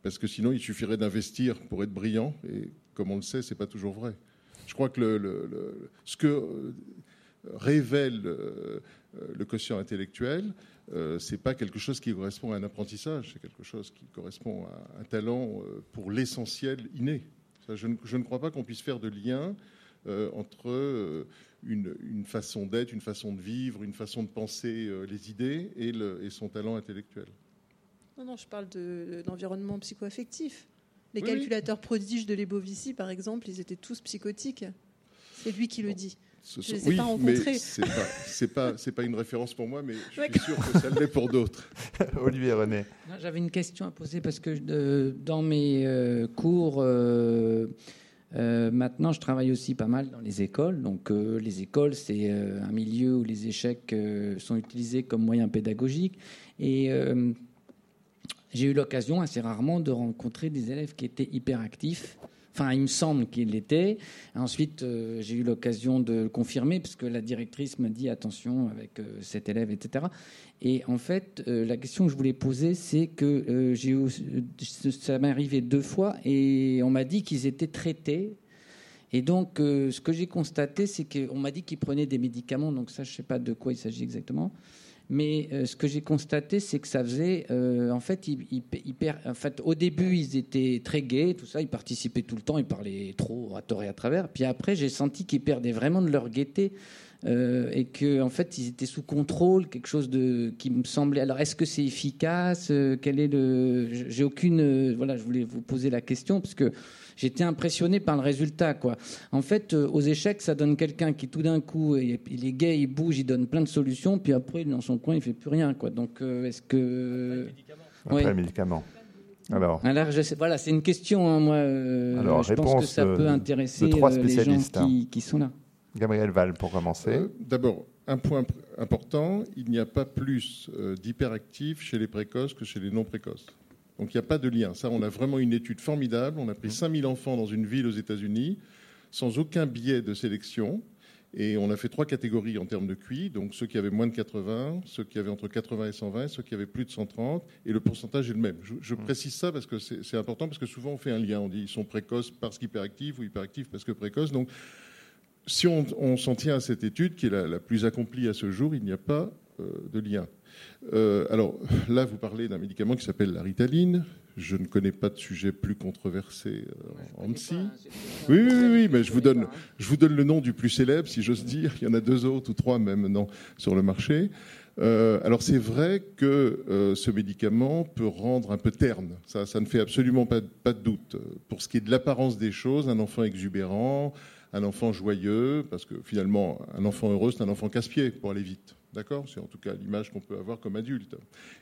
parce que sinon il suffirait d'investir pour être brillant, et comme on le sait, ce n'est pas toujours vrai. Je crois que ce que euh, révèle euh, le quotient intellectuel, euh, ce n'est pas quelque chose qui correspond à un apprentissage, c'est quelque chose qui correspond à un talent pour l'essentiel inné. je, ne, crois pas qu'on puisse faire de lien entre une, façon d'être, une façon de vivre, une façon de penser les idées et son talent intellectuel. Non, non, je parle d'environnement psychoaffectif. Les calculateurs prodiges de Lebovici, par exemple, ils étaient tous psychotiques. C'est lui qui le dit. je ne les ai pas rencontrés. C'est pas, pas, pas, une référence pour moi, mais je suis sûr que ça l'est pour d'autres. Olivier René. J'avais une question à poser parce que dans mes euh, cours, euh, euh, maintenant, je travaille aussi pas mal dans les écoles. Donc, les écoles, c'est un milieu où les échecs sont utilisés comme moyen pédagogique. Et j'ai eu l'occasion assez rarement de rencontrer des élèves qui étaient hyperactifs. Enfin, il me semble qu'il l'était. Ensuite, euh, j'ai eu l'occasion de le confirmer, parce que la directrice m'a dit attention avec euh, cet élève, etc. Et en fait, euh, la question que je voulais poser, c'est que ça m'est arrivé deux fois, et on m'a dit qu'ils étaient traités. Et donc, ce que j'ai constaté, c'est qu'on m'a dit qu'ils prenaient des médicaments, donc ça, je ne sais pas de quoi il s'agit exactement. Mais euh, ce que j'ai constaté, c'est que ça faisait. Euh, en, fait, en fait, au début, ils étaient très gais, tout ça, ils participaient tout le temps, ils parlaient trop à tort et à travers. Puis après, j'ai senti qu'ils perdaient vraiment de leur gaieté. Euh, et qu'en en fait ils étaient sous contrôle, quelque chose de qui me semblait. Alors est-ce que c'est efficace? Quel est le J'ai aucune. voilà, je voulais vous poser la question parce que j'étais impressionné par le résultat. Quoi. En fait, euh, aux échecs, ça donne quelqu'un qui tout d'un coup, il est gay, il bouge, il donne plein de solutions, puis après, dans son coin, il fait plus rien. Quoi. Donc, euh, est-ce que... Après le médicament. Alors, Alors je sais, voilà, c'est une question. Hein, moi, euh, Alors, je pense que ça peut intéresser les gens qui, qui, sont là. Gabriel Val, pour commencer. D'abord, un point important il n'y a pas plus d'hyperactifs chez les précoces que chez les non précoces. Donc il n'y a pas de lien. Ça, on a vraiment une étude formidable. On a pris 5000 enfants dans une ville aux États-Unis, sans aucun biais de sélection. Et on a fait trois catégories en termes de QI, donc ceux qui avaient moins de 80, ceux qui avaient entre 80 et 120, ceux qui avaient plus de 130, et le pourcentage est le même. Je, précise ça parce que c'est important, parce que souvent on fait un lien, on dit ils sont précoces parce qu'hyperactifs ou hyperactifs parce que précoces. Donc si on, s'en tient à cette étude, qui est la, plus accomplie à ce jour, il n'y a pas euh, de lien. Euh, alors là, vous parlez d'un médicament qui s'appelle la ritaline. Je ne connais pas de sujet plus controversé euh, en psy. Oui, oui, oui, mais je vous, donne, je vous donne le nom du plus célèbre, si j'ose dire. Il y en a deux autres ou trois même non, sur le marché. Euh, alors c'est vrai que ce médicament peut rendre un peu terne, ça, ça ne fait absolument pas, pas de doute. Pour ce qui est de l'apparence des choses, un enfant exubérant, un enfant joyeux, parce que finalement un enfant heureux c'est un enfant casse-pied pour aller vite. D'accord? C'est en tout cas l'image qu'on peut avoir comme adulte.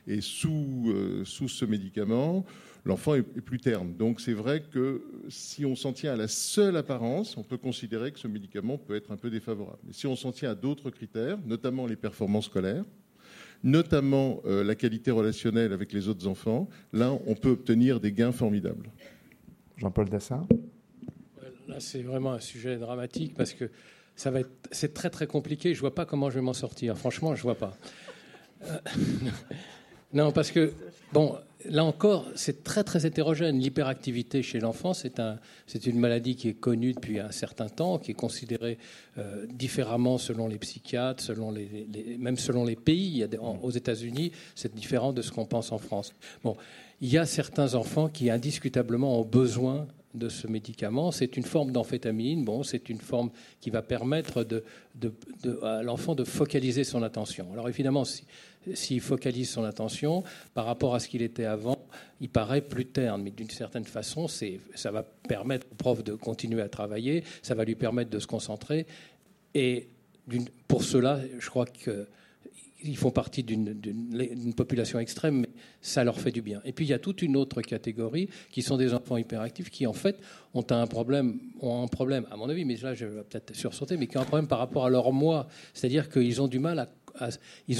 Et sous, euh, sous ce médicament, l'enfant est, plus terne. Donc c'est vrai que si on s'en tient à la seule apparence, on peut considérer que ce médicament peut être un peu défavorable. Mais si on s'en tient à d'autres critères, notamment les performances scolaires, notamment euh, la qualité relationnelle avec les autres enfants, là, on peut obtenir des gains formidables. Jean-Paul Dassin? C'est vraiment un sujet dramatique parce que ça va être, c'est très très compliqué. Je vois pas comment je vais m'en sortir. Franchement, je vois pas. Euh, Non, parce que, bon, là encore, c'est très très hétérogène. L'hyperactivité chez l'enfant, c'est un, une maladie qui est connue depuis un certain temps, qui est considérée euh, différemment selon les psychiatres, selon les, même selon les pays. aux États-Unis, c'est différent de ce qu'on pense en France. Bon, il y a certains enfants qui indiscutablement ont besoin de ce médicament. C'est une forme d'amphétamine. Bon, c'est une forme qui va permettre à l'enfant de focaliser son attention. Alors évidemment, si, s'il focalise son attention par rapport à ce qu'il était avant, il paraît plus terne. Mais d'une certaine façon, ça va permettre au prof de continuer à travailler, ça va lui permettre de se concentrer. Et pour cela, je crois que ils font partie d'une population extrême, mais ça leur fait du bien. Et puis il y a toute une autre catégorie qui sont des enfants hyperactifs qui en fait ont un problème, ont un problème à mon avis, mais là je vais peut-être sursauter, mais qui ont un problème par rapport à leur moi, c'est-à-dire qu'ils ont du mal à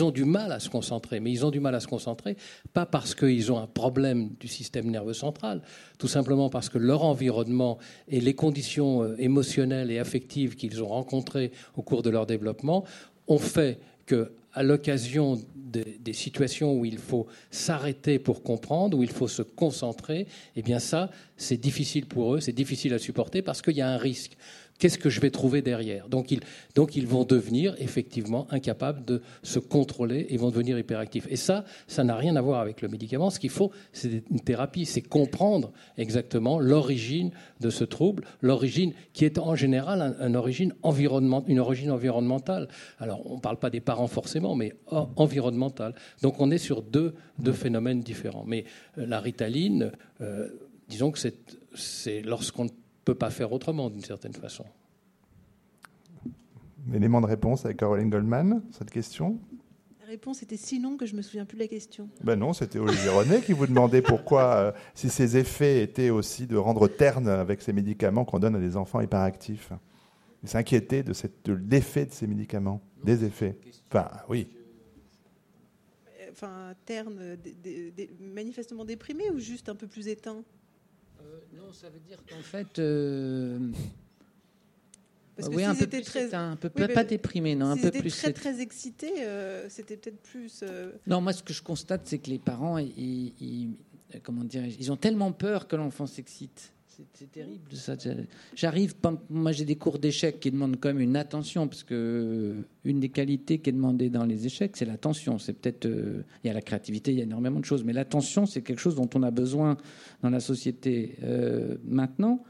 ont du mal à se concentrer, mais ils ont du mal à se concentrer, pas parce qu'ils ont un problème du système nerveux central, tout simplement parce que leur environnement et les conditions euh, émotionnelles et affectives qu'ils ont rencontrées au cours de leur développement ont fait que, à l'occasion des, situations où il faut s'arrêter pour comprendre, où il faut se concentrer, eh bien ça, c'est difficile pour eux, c'est difficile à supporter parce qu'il y a un risque qu'est-ce que je vais trouver derrière? Donc ils, vont devenir effectivement incapables de se contrôler et vont devenir hyperactifs. Et ça, ça n'a rien à voir avec le médicament. Ce qu'il faut, c'est une thérapie, c'est comprendre exactement l'origine de ce trouble, l'origine qui est en général une, origine une origine environnementale. Alors, on ne parle pas des parents forcément, mais environnementale. Donc, on est sur deux, deux phénomènes différents. Mais euh, la ritaline, euh, disons que c'est lorsqu'on peut pas faire autrement d'une certaine façon. Élément de réponse avec Caroline Goldman, cette question? La réponse était si longue que je me souviens plus de la question. Ben non, c'était Olivier René qui vous demandait pourquoi, euh, si ces effets étaient aussi de rendre terne avec ces médicaments qu'on donne à des enfants hyperactifs. Il s'inquiétait de, de l'effet de ces médicaments, des effets. Enfin, oui. Enfin, terne, manifestement déprimé ou juste un peu plus éteint? Non, ça veut dire qu'en fait. Euh, Parce que oui, un peu plus très... un peu pas déprimé, non, un peu plus. très très excité, euh, c'était peut-être plus. Euh, non, moi ce que je constate, c'est que les parents, ils, comment dire, ils ont tellement peur que l'enfant s'excite. C'est terrible ça. J'arrive, moi j'ai des cours d'échecs qui demandent quand même une attention, parce que une des qualités qui est demandée dans les échecs, c'est l'attention. C'est peut-être, euh, il y a la créativité, il y a énormément de choses, mais l'attention, c'est quelque chose dont on a besoin dans la société euh, maintenant.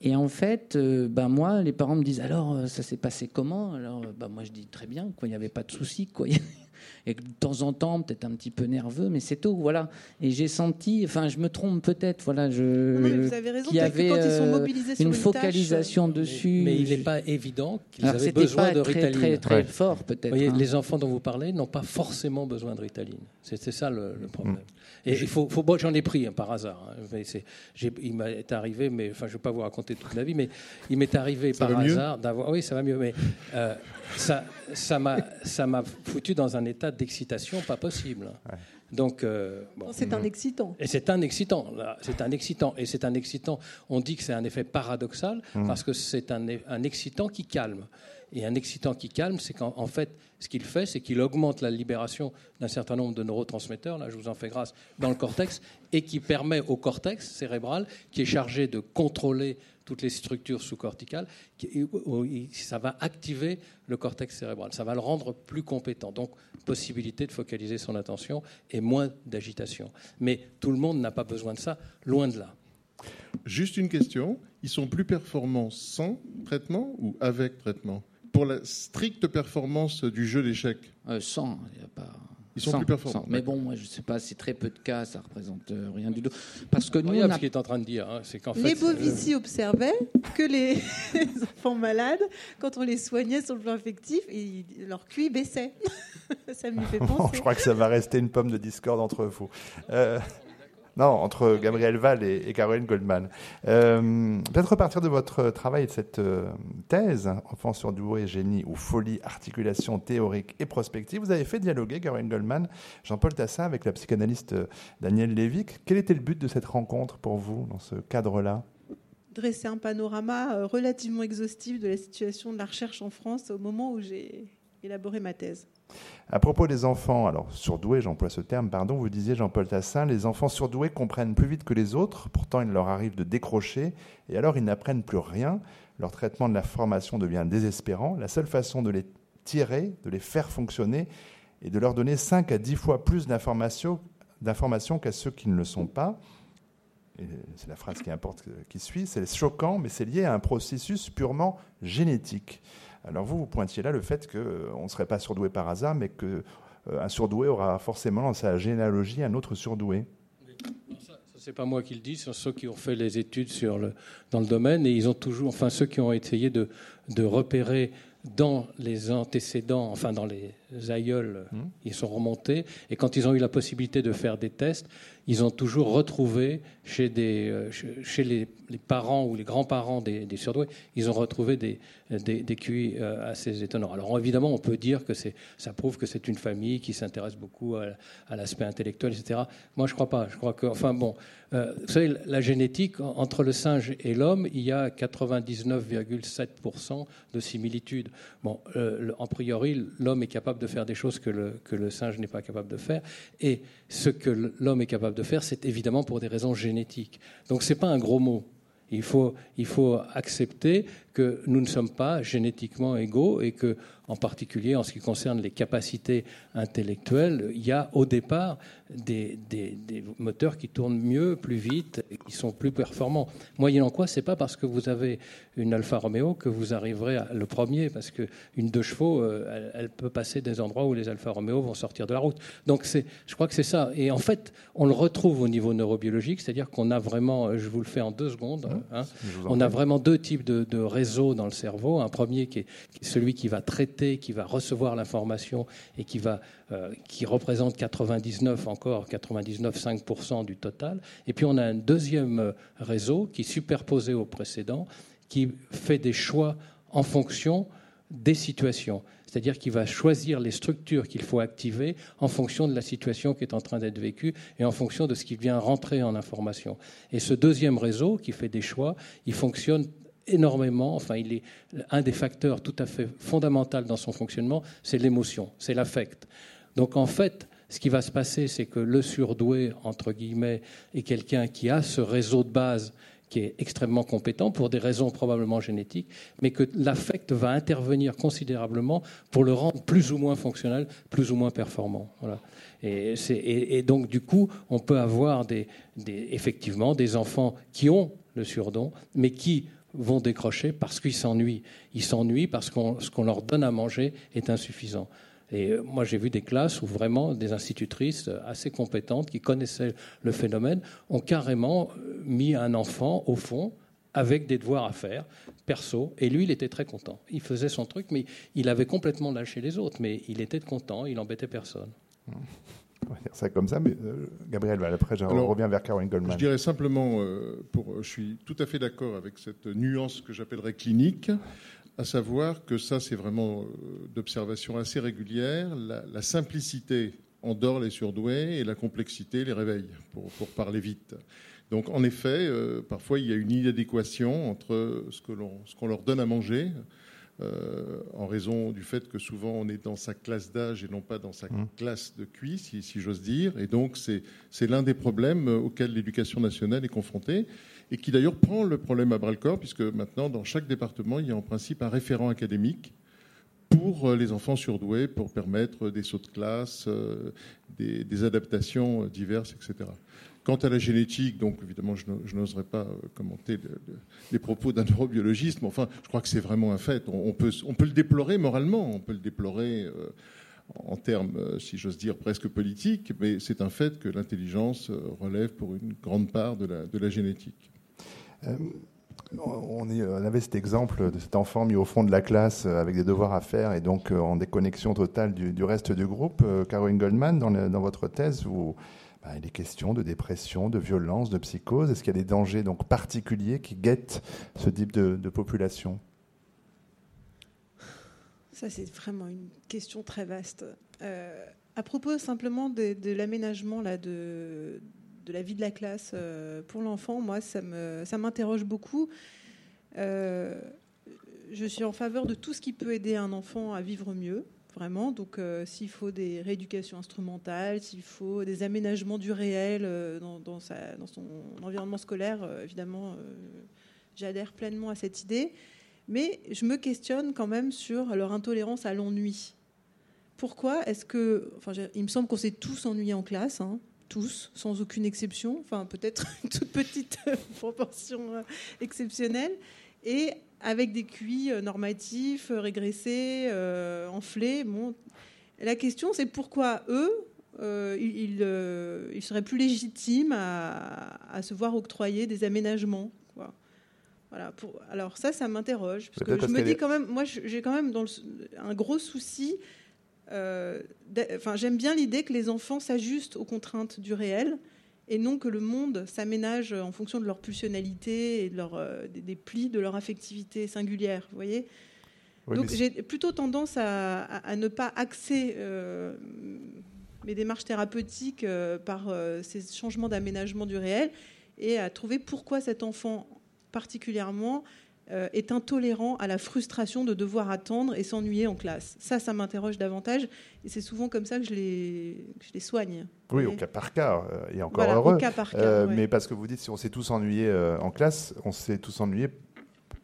Et en fait, euh, ben moi, les parents me disent alors ça s'est passé comment? Alors, ben moi je dis très bien, quoi. Il n'y avait pas de souci, quoi et de temps en temps peut-être un petit peu nerveux, mais c'est tout, voilà. Et j'ai senti, enfin je me trompe peut-être, voilà, je. vous avez raison. Qu'il y avait quand ils sont euh, mobilisés sur une, focalisation dessus. Mais, il n'est pas évident qu'ils avaient besoin de très, Ritaline. Très, très fort peut-être. Hein. Les enfants dont vous parlez n'ont pas forcément besoin de Ritaline. C'est ça le, problème. Et il faut, faut j'en ai pris hein, par hasard. Hein. il m'est arrivé, mais enfin, je ne vais pas vous raconter toute la vie, mais il m'est arrivé par hasard d'avoir. Oui, ça va mieux, mais euh, ça, ça m'a, ça m'a foutu dans un état d'excitation pas possible. Donc, euh, c'est un excitant. Et c'est un excitant. C'est un excitant. Et c'est un excitant. On dit que c'est un effet paradoxal mmh. parce que c'est un, un excitant qui calme. Et un excitant qui calme, c'est qu'en fait, ce qu'il fait, c'est qu'il augmente la libération d'un certain nombre de neurotransmetteurs, là je vous en fais grâce, dans le cortex, et qui permet au cortex cérébral, qui est chargé de contrôler toutes les structures sous-corticales, ça va activer le cortex cérébral, ça va le rendre plus compétent. Donc, possibilité de focaliser son attention et moins d'agitation. Mais tout le monde n'a pas besoin de ça, loin de là. Juste une question, ils sont plus performants sans traitement ou avec traitement? Pour la stricte performance du jeu d'échecs? Euh, Sans, il n'y a pas... Ils sont plus performants. Mais bon, moi, je ne sais pas, c'est très peu de cas, ça représente euh, rien du tout. Parce que nous, on a... ce qu'il est en train de dire, hein, c'est qu'en fait, les Bovici observaient que les enfants malades, quand on les soignait sur le plan affectif, leur QI baissait. ça me fait penser. je crois que ça va rester une pomme de discorde entre vous. Euh, non, entre Gabriel Val et, Caroline Goldman. Euh, Peut-être repartir de votre travail et de cette euh, thèse, Enfants surdoués et génie ou folie, articulation théorique et prospective. Vous avez fait dialoguer Caroline Goldman, Jean-Paul Tassin avec la psychanalyste euh, Daniel Lévik. Quel était le but de cette rencontre pour vous dans ce cadre-là? Dresser un panorama relativement exhaustif de la situation de la recherche en France au moment où j'ai élaborer ma thèse. À propos des enfants, alors surdoués, j'emploie ce terme, pardon, vous disiez Jean-Paul Tassin, les enfants surdoués comprennent plus vite que les autres, pourtant il leur arrive de décrocher, et alors ils n'apprennent plus rien, leur traitement de la formation devient désespérant, la seule façon de les tirer, de les faire fonctionner, est de leur donner 5 à 10 fois plus d'informations qu'à ceux qui ne le sont pas. C'est la phrase qui importe qui suit, c'est choquant, mais c'est lié à un processus purement génétique. Alors vous, vous pointiez là le fait qu'on euh, ne serait pas surdoué par hasard, mais qu'un euh, surdoué aura forcément dans sa généalogie un autre surdoué. C'est pas moi qui le dis, c'est ceux qui ont fait les études sur le, dans le domaine et ils ont toujours, enfin ceux qui ont essayé de, de repérer dans les antécédents, enfin dans les aïeuls, mmh. ils sont remontés. Et quand ils ont eu la possibilité de faire des tests, ils ont toujours retrouvé chez, euh, les, parents ou les grands-parents des, surdoués, ils ont retrouvé des, des, QI euh, assez étonnants. Alors évidemment, on peut dire que ça prouve que c'est une famille qui s'intéresse beaucoup à, l'aspect intellectuel, etc. Moi, je ne crois pas. Je crois que, enfin bon, euh, vous savez, la génétique, entre le singe et l'homme, il y a 99,7% de similitude. Bon, en priori, l'homme est capable de faire des choses que le, que le singe n'est pas capable de faire. Et ce que l'homme est capable de faire, c'est évidemment pour des raisons génétiques. Donc ce n'est pas un gros mot. Il faut, il faut accepter que nous ne sommes pas génétiquement égaux et que, en particulier en ce qui concerne les capacités intellectuelles, il y a au départ des, des, moteurs qui tournent mieux, plus vite, et qui sont plus performants. Moyennant quoi, c'est pas parce que vous avez une Alfa Romeo que vous arriverez à le premier, parce qu'une deux chevaux, euh, elle, peut passer des endroits où les Alfa Romeo vont sortir de la route. Donc je crois que c'est ça. Et en fait, on le retrouve au niveau neurobiologique, c'est-à-dire qu'on a vraiment, je vous le fais en deux secondes, mmh. hein, on a vraiment deux types de, de dans le cerveau. Un premier qui est, celui qui va traiter, qui va recevoir l'information et qui, va, euh, qui représente 99 encore, 99,5% du total. Et puis on a un deuxième réseau qui superposé au précédent, qui fait des choix en fonction des situations. C'est-à-dire qu'il va choisir les structures qu'il faut activer en fonction de la situation qui est en train d'être vécue et en fonction de ce qui vient rentrer en information. Et ce deuxième réseau qui fait des choix, il fonctionne énormément, enfin il est un des facteurs tout à fait fondamental dans son fonctionnement, c'est l'émotion, c'est l'affect. Donc en fait, ce qui va se passer, c'est que le surdoué, entre guillemets, est quelqu'un qui a ce réseau de base qui est extrêmement compétent pour des raisons probablement génétiques, mais que l'affect va intervenir considérablement pour le rendre plus ou moins fonctionnel, plus ou moins performant. Voilà. Et, donc, du coup, on peut avoir effectivement des enfants qui ont le surdon, mais qui vont décrocher parce qu'ils s'ennuient. Ils s'ennuient parce que ce qu'on leur donne à manger est insuffisant. Et euh, moi, j'ai vu des classes où vraiment des institutrices assez compétentes qui connaissaient le phénomène ont carrément euh, mis un enfant au fond avec des devoirs à faire, perso, et lui, il était très content. Il faisait son truc, mais il avait complètement lâché les autres, mais il était content, il embêtait personne. Mmh. On va dire ça comme ça, mais euh, Gabriel, après, je reviens vers Caroline Goldman. Je dirais simplement, euh, pour, je suis tout à fait d'accord avec cette nuance que j'appellerais clinique, à savoir que ça, c'est vraiment euh, d'observation assez régulière. La, simplicité endort les surdoués et la complexité les réveille, pour, pour parler vite. Donc, en effet, parfois, il y a une inadéquation entre ce qu'on leur donne à manger, euh, en raison du fait que souvent on est dans sa classe d'âge et non pas dans sa mmh. classe de QI, si, si j'ose dire. Et donc c'est l'un des problèmes auxquels l'éducation nationale est confrontée et qui d'ailleurs prend le problème à bras le corps, puisque maintenant dans chaque département il y a en principe un référent académique pour euh, les enfants surdoués, pour permettre des sauts de classe, euh, des, des adaptations diverses, etc. Quant à la génétique, donc évidemment, je n'oserais pas euh, commenter les propos d'un neurobiologiste, mais enfin, je crois que c'est vraiment un fait. On, peut, le déplorer moralement, on peut le déplorer euh, en termes, euh, si j'ose dire, presque politiques, mais c'est un fait que l'intelligence relève pour une grande part de la, génétique. on, avait cet exemple de cet enfant mis au fond de la classe avec des devoirs à faire et donc en déconnexion totale du, reste du groupe. Caroline Goldman, dans votre thèse, vous bah, il est question de dépression, de violence, de psychose. Est-ce qu'il y a des dangers donc particuliers qui guettent ce type de, population? Ça, c'est vraiment une question très vaste. Euh, à propos simplement de, l'aménagement de, de la vie de la classe euh, pour l'enfant, moi, ça m'interroge ça beaucoup. Euh, je suis en faveur de tout ce qui peut aider un enfant à vivre mieux vraiment. Donc, euh, s'il faut des rééducations instrumentales, s'il faut des aménagements du réel euh, dans, son environnement scolaire, euh, évidemment, j'adhère pleinement à cette idée. Mais je me questionne quand même sur leur intolérance à l'ennui. Pourquoi est-ce que. Enfin, il me semble qu'on s'est tous ennuyés en classe, hein, tous, sans aucune exception. Enfin, peut-être une toute petite proportion exceptionnelle. Et avec des QI euh, normatifs, euh, régressés, euh, enflés. Bon. La question, c'est pourquoi eux, ils, seraient plus légitimes à, se voir octroyer des aménagements. Voilà, pour, alors ça, ça m'interroge. Parce que je me dis quand même, moi j'ai quand même dans un gros souci. enfin, J'aime bien l'idée que les enfants s'ajustent aux contraintes du réel et non que le monde s'aménage en fonction de leur pulsionalité et de leur, euh, des, plis de leur affectivité singulière. Vous voyez? Donc j'ai plutôt tendance à, ne pas axer euh, mes démarches thérapeutiques euh, par ces changements d'aménagement du réel et à trouver pourquoi cet enfant particulièrement est intolérant à la frustration de devoir attendre et s'ennuyer en classe. Ça, ça m'interroge davantage. Et c'est souvent comme ça que je les, les soigne. Oui, au cas par cas, euh, et encore heureux. Au cas par cas, euh, Mais parce que vous dites, si on s'est tous ennuyés en classe, on s'est tous ennuyés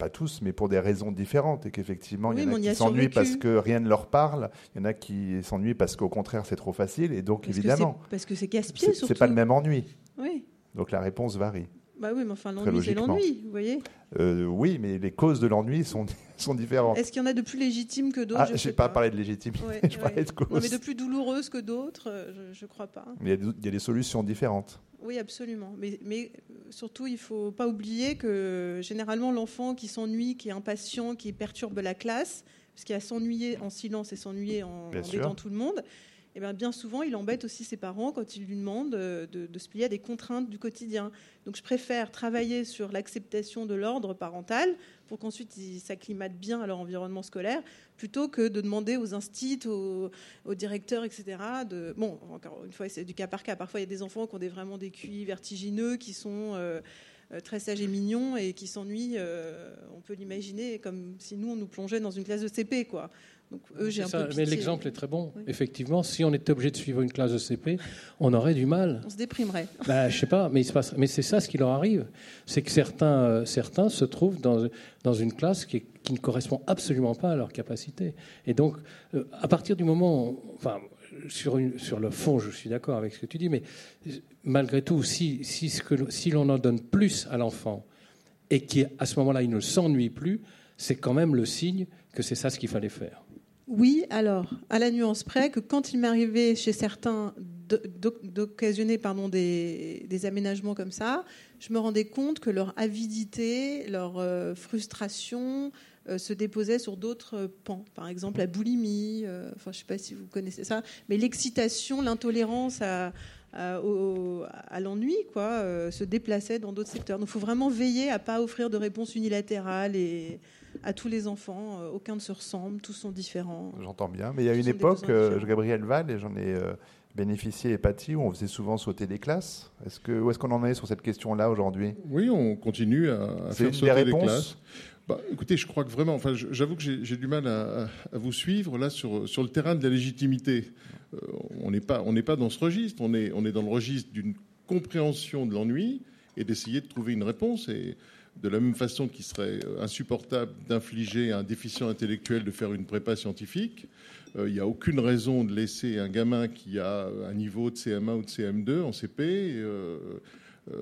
pas tous, mais pour des raisons différentes, et qu'effectivement, il y en a qui s'ennuient parce que rien ne leur parle, il y en a qui s'ennuient parce qu'au contraire, c'est trop facile, et donc évidemment. parce que c'est casse-pied, surtout. C'est pas le même ennui. Oui. Donc la réponse varie. Bah oui, mais enfin, l'ennui, c'est l'ennui, vous voyez euh, Oui, mais les causes de l'ennui sont, sont différentes. Est-ce qu'il y en a de plus légitimes que d'autres? Ah, Je n'ai pas, parlé de légitime, je parlais de causes. Non, mais de plus douloureuses que d'autres, euh, je ne crois pas. Mais il y, a des solutions différentes. Oui, absolument. Mais, mais surtout, il ne faut pas oublier que généralement, l'enfant qui s'ennuie, qui est impatient, qui perturbe la classe, parce qu'il y a s'ennuyer en silence et s'ennuyer en embêtant tout le monde, eh bien, bien souvent, il embête aussi ses parents quand ils lui demandent de, de, se plier à des contraintes du quotidien. Donc je préfère travailler sur l'acceptation de l'ordre parental pour qu'ensuite ils s'acclimatent bien à leur environnement scolaire, plutôt que de demander aux instits, aux, directeurs, etc. De... Bon, encore une fois, c'est du cas par cas. Parfois, il y a des enfants qui ont des, vraiment des QI vertigineux, qui sont... Euh, euh, très sages et mignons et qui s'ennuient, euh, on peut l'imaginer, comme si nous, on nous plongeait dans une classe de CP. Quoi. Donc, eux, j'ai un peu Mais l'exemple est très bon. Effectivement, si on était obligé de suivre une classe de CP, on aurait du mal. On se déprimerait. Bah, je sais pas, mais, il se passe... mais c'est ça ce qui leur arrive. C'est que certains, euh, certains se trouvent dans, dans une classe qui, qui, ne correspond absolument pas à leur capacité. Et donc, euh, à partir du moment. Où, enfin, sur, une, sur le fond, je suis d'accord avec ce que tu dis, mais malgré tout, si, si, si l'on en donne plus à l'enfant et qu'à ce moment-là, il ne s'ennuie plus, c'est quand même le signe que c'est ça ce qu'il fallait faire. Oui, alors, à la nuance près que quand il m'arrivait chez certains d'occasionner pardon, des, aménagements comme ça, je me rendais compte que leur avidité, leur euh, frustration euh, se déposait sur d'autres pans. Par exemple, la boulimie, euh, je ne sais pas si vous connaissez ça, mais l'excitation, l'intolérance à, l'ennui quoi, se déplaçait dans d'autres secteurs. Donc il faut vraiment veiller à ne pas offrir de réponse unilatérale à tous les enfants. Euh, aucun ne se ressemble, tous sont différents. J'entends bien. Mais il y a une époque, euh, Gabriel Val, et j'en ai euh, bénéficié et pâti, où on faisait souvent sauter des classes. Est-ce que, où est-ce qu'on en est sur cette question-là aujourd'hui? Oui, on continue à, faire sauter des, classes. Bah, écoutez, je crois que vraiment, enfin, j'avoue que j'ai du mal à, vous suivre là sur, sur le terrain de la légitimité. on n'est pas, on n'est pas dans ce registre. On est, on est dans le registre d'une compréhension de l'ennui et d'essayer de trouver une réponse. Et de la même façon qu'il serait euh, insupportable d'infliger à un déficient intellectuel de faire une prépa scientifique, euh, il n'y a aucune raison de laisser un gamin qui a un niveau de CM1 ou de CM2 en CP. Euh,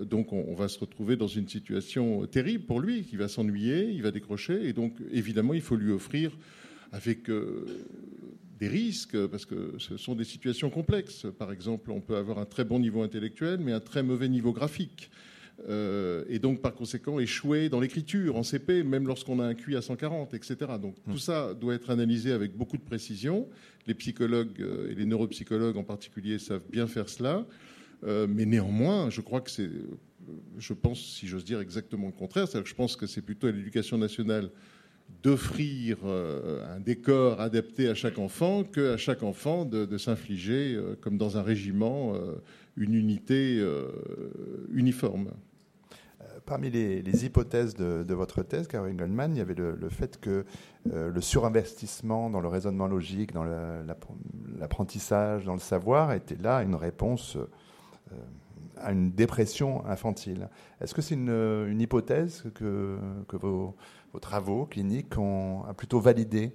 donc on, va se retrouver dans une situation terrible pour lui, qui va s'ennuyer, il va décrocher, et donc évidemment il faut lui offrir avec des risques, parce que ce sont des situations complexes. Par exemple, on peut avoir un très bon niveau intellectuel, mais un très mauvais niveau graphique. Euh, et donc par conséquent échouer dans l'écriture en CP, même lorsqu'on a un QI à 140, etc. Donc tout ça doit être analysé avec beaucoup de précision. Les psychologues euh, et les neuropsychologues en particulier savent bien faire cela. Euh, mais néanmoins, je crois que c'est, je pense, si j'ose dire, exactement le contraire. C'est-à-dire que je pense que c'est plutôt à l'éducation nationale d'offrir un décor adapté à chaque enfant que à chaque enfant de, de s'infliger, comme dans un régiment, une unité uniforme parmi les, hypothèses de, votre thèse, Caroline Goldman, il y avait le, fait que euh, le surinvestissement dans le raisonnement logique, dans l'apprentissage, dans le savoir, était là une réponse euh, à une dépression infantile. Est-ce que c'est une, hypothèse que, vos, travaux cliniques ont plutôt validée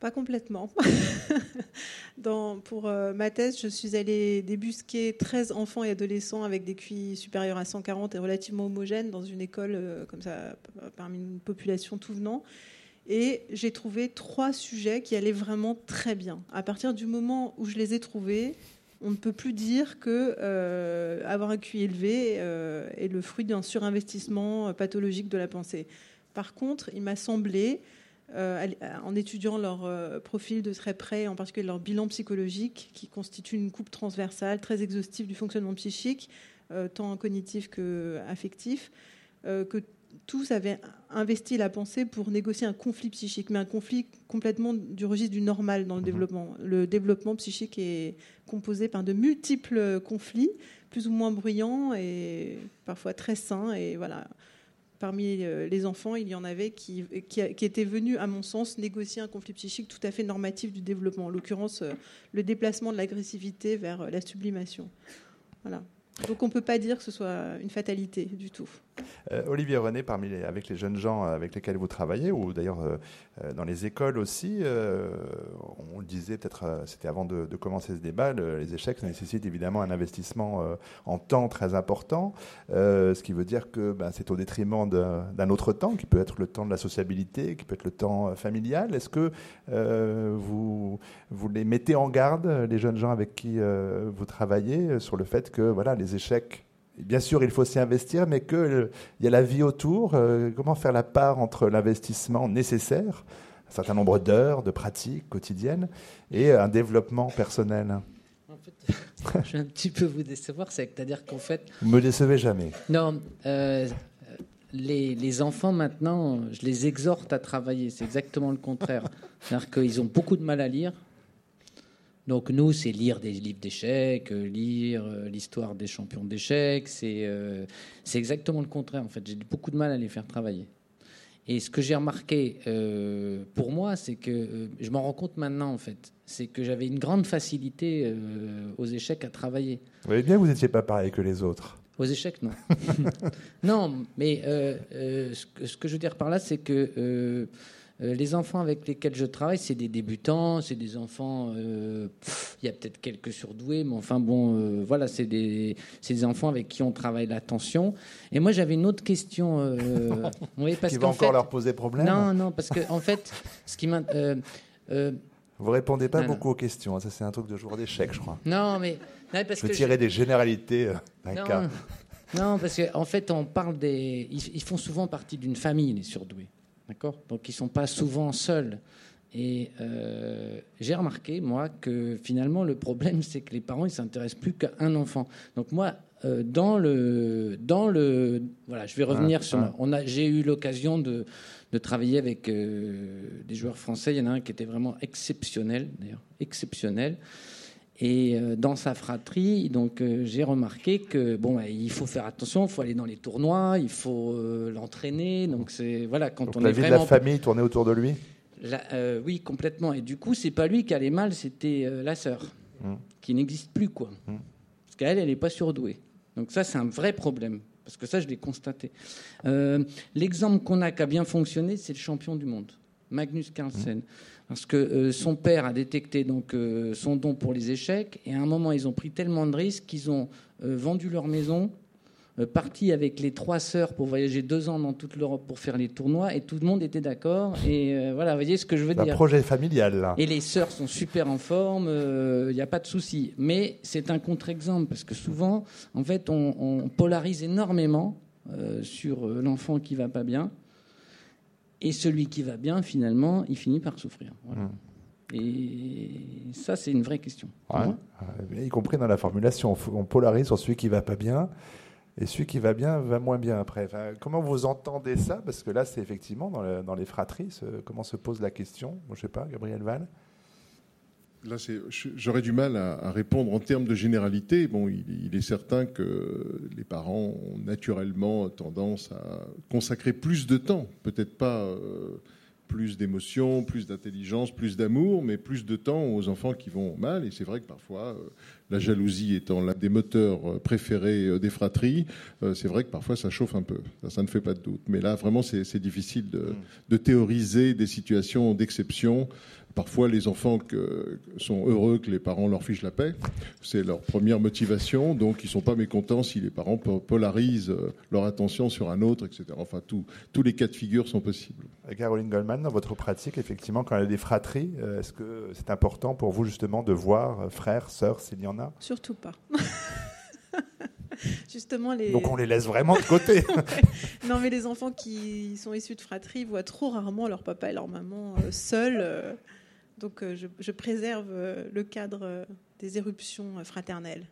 pas complètement. Pour euh, ma thèse, je suis allée débusquer 13 enfants et adolescents avec des QI supérieurs à 140 et relativement homogènes dans une école euh, comme ça, parmi une population tout venant. Et j'ai trouvé trois sujets qui allaient vraiment très bien. À partir du moment où je les ai trouvés, on ne peut plus dire que euh, avoir un QI élevé est le fruit d'un surinvestissement pathologique de la pensée. Par contre, il m'a semblé en étudiant leur euh, profil de très près, en particulier leur bilan psychologique, qui constitue une coupe transversale très exhaustive du fonctionnement psychique, euh, tant cognitif que affectif, que tous avaient investi la pensée pour négocier un conflit psychique, mais un conflit complètement du registre du normal dans le mhm. développement. Le développement psychique est composé par de multiples conflits, plus ou moins bruyants et parfois très sains. Et voilà, parmi euh, les enfants, il y en avait qui, étaient venus, à mon sens, négocier un conflit psychique tout à fait normatif du développement, en l'occurrence euh, le déplacement de l'agressivité vers euh, la sublimation. Voilà. Donc on ne peut pas dire que ce soit une fatalité du tout. Olivier René, parmi avec les jeunes gens avec lesquels vous travaillez, ou d'ailleurs dans les écoles aussi, le disait peut-être, c'était avant de, commencer ce débat, les échecs nécessitent évidemment un investissement en temps très important, ce qui veut dire que ben, c'est au détriment d'un autre temps, qui peut être le temps de la sociabilité, qui peut être le temps familial. Est-ce que vous, vous les mettez en garde, les jeunes gens avec qui vous travaillez, sur le fait que voilà, les échecs Bien sûr, il faut s'y investir, mais qu'il y a la vie autour. Euh, comment faire la part entre l'investissement nécessaire, un certain nombre d'heures de pratiques quotidiennes, et un développement personnel en fait, je vais un petit peu vous décevoir, c'est-à-dire qu'en fait... Vous me décevez jamais. Non, euh, les, les, enfants maintenant, je les exhorte à travailler, c'est exactement le contraire. C'est-à-dire qu'ils ont beaucoup de mal à lire, donc nous, c'est lire des livres d'échecs, euh, lire euh, l'histoire des champions d'échecs. Euh, c'est exactement le contraire. En fait, j'ai beaucoup de mal à les faire travailler. Et ce que j'ai remarqué pour moi, c'est que je m'en rends compte maintenant, en fait, c'est que j'avais une grande facilité aux échecs à travailler. Vous voyez bien que vous n'étiez pas pareil que les autres. Aux échecs, non. non, mais ce que, ce, que, je veux dire par là, c'est que euh, les enfants avec lesquels je travaille, c'est des débutants, c'est des enfants. Euh, il y a peut-être quelques surdoués, mais enfin bon, euh, voilà, c'est des, des, enfants avec qui on travaille l'attention. Et moi, j'avais une autre question. oui, parce qui va encore leur poser problème Non, non, parce que en fait, ce qui m'a. vous répondez pas beaucoup aux questions. Hein, ça, c'est un truc de joueur d'échecs, je crois. Non, mais. parce je veux tirer des généralités d'un cas. Non, parce qu'en en fait, on parle des. ils font souvent partie d'une famille, les surdoués. D'accord? Donc ils ne sont pas souvent seuls. Et euh, j'ai remarqué, moi, que finalement, le problème, c'est que les parents, ils s'intéressent plus qu'à un enfant. Donc moi, euh, dans le, dans le, voilà, je vais revenir sur. On a, j'ai eu l'occasion de, de, travailler avec euh, des joueurs français. Il y en a un qui était vraiment exceptionnel, d'ailleurs, exceptionnel. Et euh, dans sa fratrie, donc euh, j'ai remarqué que bon, bah, il faut faire attention, il faut aller dans les tournois, il faut euh, l'entraîner. Donc c'est voilà quand on la est vie de la famille tournait autour de lui? oui, complètement. Et du coup, c'est pas lui qui allait mal, c'était la sœur mmh. qui n'existe plus quoi. Mmh. Parce qu'elle, elle n'est pas surdouée. Donc ça, c'est un vrai problème. Parce que ça, je l'ai constaté. L'exemple qu'on a qui a bien fonctionné, c'est le champion du monde, Magnus Carlsen. Mmh parce que euh, son père a détecté donc euh, son don pour les échecs et à un moment ils ont pris tellement de risques qu'ils ont euh, vendu leur maison, parti avec les trois sœurs pour voyager deux ans dans toute l'Europe pour faire les tournois et tout le monde était d'accord et voilà, vous voyez ce que je veux dire. Un projet familial là. Et les sœurs sont super en forme, il n'y a pas de souci. Mais c'est un contre-exemple parce que souvent, en fait, on, on polarise énormément sur l'enfant qui va pas bien. Et celui qui va bien, finalement, il finit par souffrir. Hmm. Et ça, c'est une vraie question. Y compris dans la formulation, on polarise sur celui qui va pas bien, et celui qui va bien va moins bien après. comment vous entendez ça? Parce que là, c'est effectivement dans, dans, les fratries, comment se pose la question? Je ne sais pas, Gabriel Val? Là, j'aurais du mal à, répondre en termes de généralité. Bon, il, est certain que les parents ont naturellement tendance à consacrer plus de temps, peut-être pas euh, plus d'émotions, plus d'intelligence, plus d'amour, mais plus de temps aux enfants qui vont mal. Et c'est vrai que parfois, euh, la jalousie étant l'un des moteurs euh, préférés des fratries, c'est vrai que parfois ça chauffe un peu. Ça, ne fait pas de doute. Mais là, vraiment, c'est difficile de, de, théoriser des situations d'exception Parfois, les enfants sont heureux que les parents leur fichent la paix. C'est leur première motivation. Donc, ils ne sont pas mécontents si les parents polarisent euh, leur attention sur un autre, etc. Enfin, tous les cas de figure sont possibles. Caroline Goldman, dans votre pratique, effectivement, quand il y a des fratries, euh, est-ce que c'est important pour vous, justement, de voir euh, frères, sœurs, s'il y en a? Surtout pas. Justement, les... Donc on les laisse vraiment de côté. non, mais les enfants qui sont issus de fratries voient trop rarement leur papa et leur maman seuls. Donc euh, je, préserve euh, le cadre euh, des éruptions fraternelles.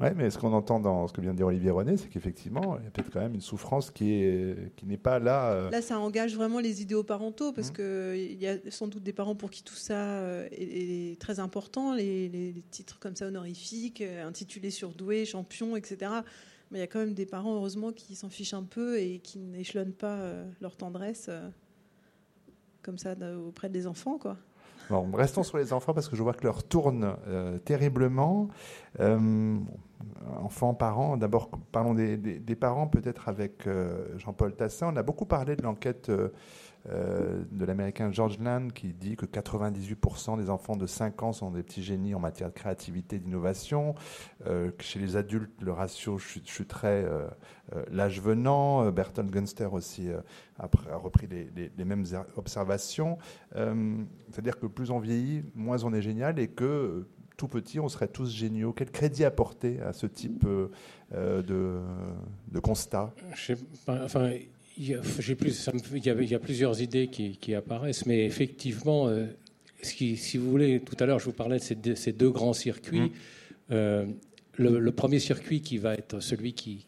Oui, mais ce qu'on entend dans ce que vient de dire Olivier René, c'est qu'effectivement, il y a peut-être quand même une souffrance qui n'est qui pas là. Là, ça engage vraiment les idéaux parentaux, parce mmh. qu'il y a sans doute des parents pour qui tout ça est, très important, les, titres comme ça honorifiques, intitulés surdoués, champions, etc. Mais il y a quand même des parents, heureusement, qui s'en fichent un peu et qui n'échelonnent pas leur tendresse comme ça auprès des enfants, quoi restons sur les enfants parce que je vois que l'heure tourne euh, terriblement. Euh, enfants, parents, d'abord parlons des, parents peut-être avec euh, Jean-Paul Tassin. On a beaucoup parlé de l'enquête euh, de l'américain George Land qui dit que 98% des enfants de 5 ans sont des petits génies en matière de créativité et d'innovation. Euh, chez les adultes, le ratio chuterait euh, l'âge venant. Bertolt Gunster aussi a, repris les, mêmes observations. C'est-à-dire que plus on vieillit, moins on est génial et que tout petit, on serait tous géniaux. Quel crédit apporter à ce type de, de, constat? Enfin, il y, a, plusieurs idées qui, apparaissent, mais effectivement, euh, si vous voulez, tout à l'heure, je vous parlais de ces deux, grands circuits. Mmh. Euh, le, premier circuit qui va être celui qui,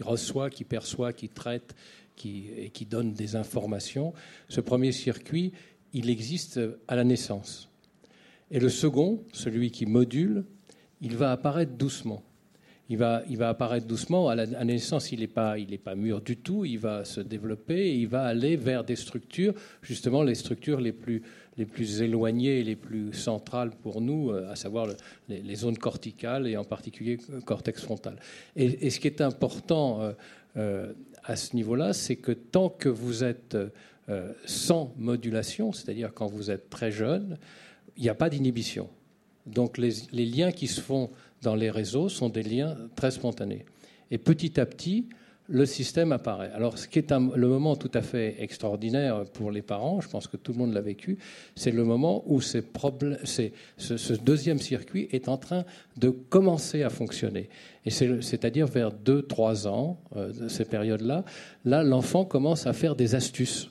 reçoit, qui perçoit, qui traite qui, et qui donne des informations, ce premier circuit, il existe à la naissance. Et le second, celui qui module, il va apparaître doucement il va, apparaître doucement. À la, naissance, il n'est pas, mûr du tout. Il va se développer et il va aller vers des structures, justement les structures les plus, éloignées et les plus centrales pour nous, euh, à savoir les, zones corticales et en particulier le cortex frontal. Et, ce qui est important euh, euh, à ce niveau-là, c'est que tant que vous êtes sans modulation, c'est-à-dire quand vous êtes très jeune, il n'y a pas d'inhibition. Donc les liens qui se font dans les réseaux sont des liens très spontanés. Et petit à petit, le système apparaît. Alors, ce qui est le moment tout à fait extraordinaire pour les parents, je pense que tout le monde l'a vécu, c'est le moment où ce, deuxième circuit est en train de commencer à fonctionner. Et c'est-à-dire vers 2-3 ans, euh, ces périodes-là, là, l'enfant commence à faire des astuces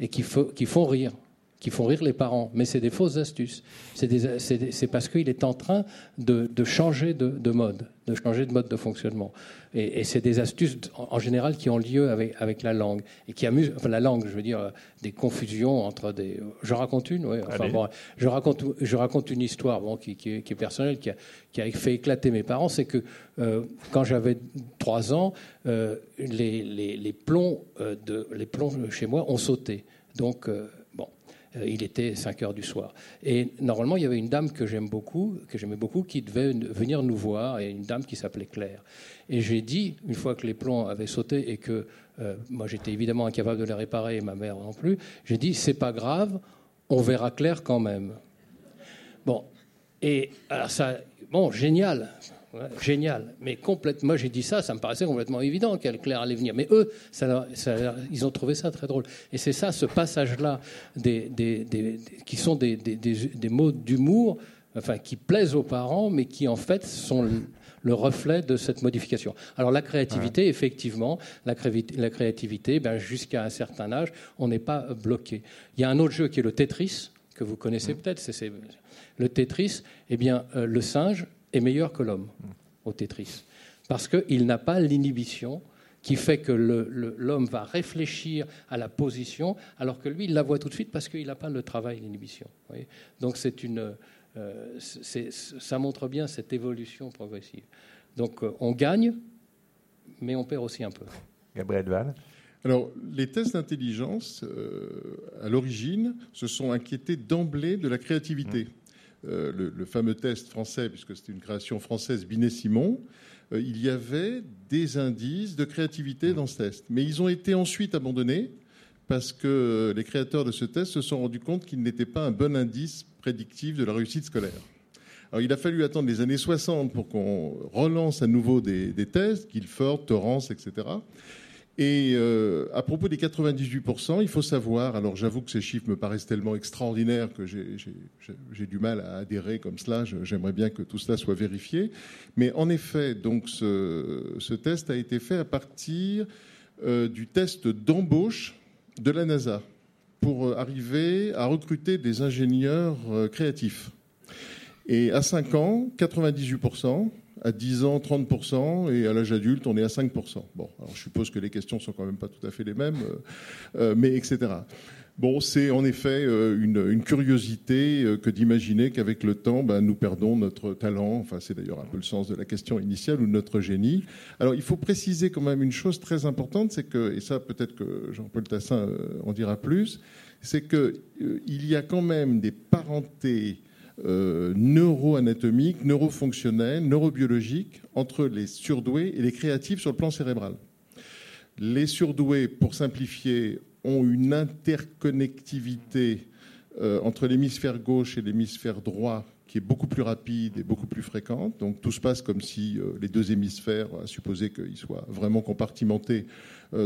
et qui font rire qui font rire les parents, mais c'est des fausses astuces. C'est parce qu'il est en train de, changer de, mode, de changer de mode de fonctionnement. Et, c'est des astuces en, général qui ont lieu avec, avec la langue et qui amusent, enfin la langue, je veux dire, des confusions entre des. Je raconte une, oui. Enfin, bon, je raconte, je raconte une histoire, bon, qui, qui, est, personnelle, qui a, qui a, fait éclater mes parents, c'est que euh, quand j'avais trois ans, euh, les, les, les, plombs euh, de, les plombs chez moi ont sauté. Donc euh, il était 5 heures du soir. Et normalement, il y avait une dame que j'aime beaucoup, que j'aimais beaucoup, qui devait venir nous voir, et une dame qui s'appelait Claire. Et j'ai dit, une fois que les plombs avaient sauté et que euh, moi j'étais évidemment incapable de les réparer, et ma mère non plus, j'ai dit, c'est pas grave, on verra Claire quand même. Bon, et alors ça, bon, génial génial. Mais complètement, moi j'ai dit ça, ça me paraissait complètement évident qu'elle Claire allait venir. Mais eux, ça, ils ont trouvé ça très drôle. Et c'est ça, ce passage-là, des, qui sont des, mots d'humour, enfin, qui plaisent aux parents, mais qui en fait sont le, reflet de cette modification. Alors la créativité, effectivement, la, la créativité, ben, jusqu'à un certain âge, on n'est pas bloqué. Il y a un autre jeu qui est le Tetris, que vous connaissez mmh. peut-être, c'est le Tetris. Eh bien, euh, le singe est meilleur que l'homme au Tetris. Parce qu'il n'a pas l'inhibition qui fait que l'homme va réfléchir à la position, alors que lui, il la voit tout de suite parce qu'il n'a pas le travail, l'inhibition. Donc c'est une, euh, ça montre bien cette évolution progressive. Donc on gagne, mais on perd aussi un peu. Gabriel Val alors, les tests d'intelligence, à l'origine, se sont inquiétés d'emblée de la créativité. Mmh. Le, le, fameux test français, puisque c'était une création française, Binet-Simon, euh, il y avait des indices de créativité dans ce test. Mais ils ont été ensuite abandonnés parce que les créateurs de ce test se sont rendus compte qu'il n'était pas un bon indice prédictif de la réussite scolaire. Alors, il a fallu attendre les années 60 pour qu'on relance à nouveau des tests, Guilford, Torrance, etc. Et euh, à propos des 98%, il faut savoir, alors j'avoue que ces chiffres me paraissent tellement extraordinaires que j'ai du mal à adhérer comme cela, j'aimerais bien que tout cela soit vérifié. Mais en effet, donc ce, test a été fait à partir euh, du test d'embauche de la NASA pour euh, arriver à recruter des ingénieurs créatifs. Et à 5 ans, 98%, à 10 ans 30% et à l'âge adulte on est à 5%. Bon, alors je suppose que les questions sont quand même pas tout à fait les mêmes, euh, euh, mais etc. Bon, c'est en effet euh, une, curiosité que d'imaginer qu'avec le temps, ben, nous perdons notre talent. Enfin, c'est d'ailleurs un peu le sens de la question initiale ou notre génie. Alors, il faut préciser quand même une chose très importante, c'est que, et ça peut-être que Jean-Paul Tassin en dira plus, c'est qu'il il y a quand même des parentés euh, neuroanatomique, neurofonctionnel, neurobiologique entre les surdoués et les créatifs sur le plan cérébral. Les surdoués, pour simplifier, ont une interconnectivité euh, entre l'hémisphère gauche et l'hémisphère droit qui est beaucoup plus rapide et beaucoup plus fréquente. Donc tout se passe comme si euh, les deux hémisphères, à supposer qu'ils soient vraiment compartimentés,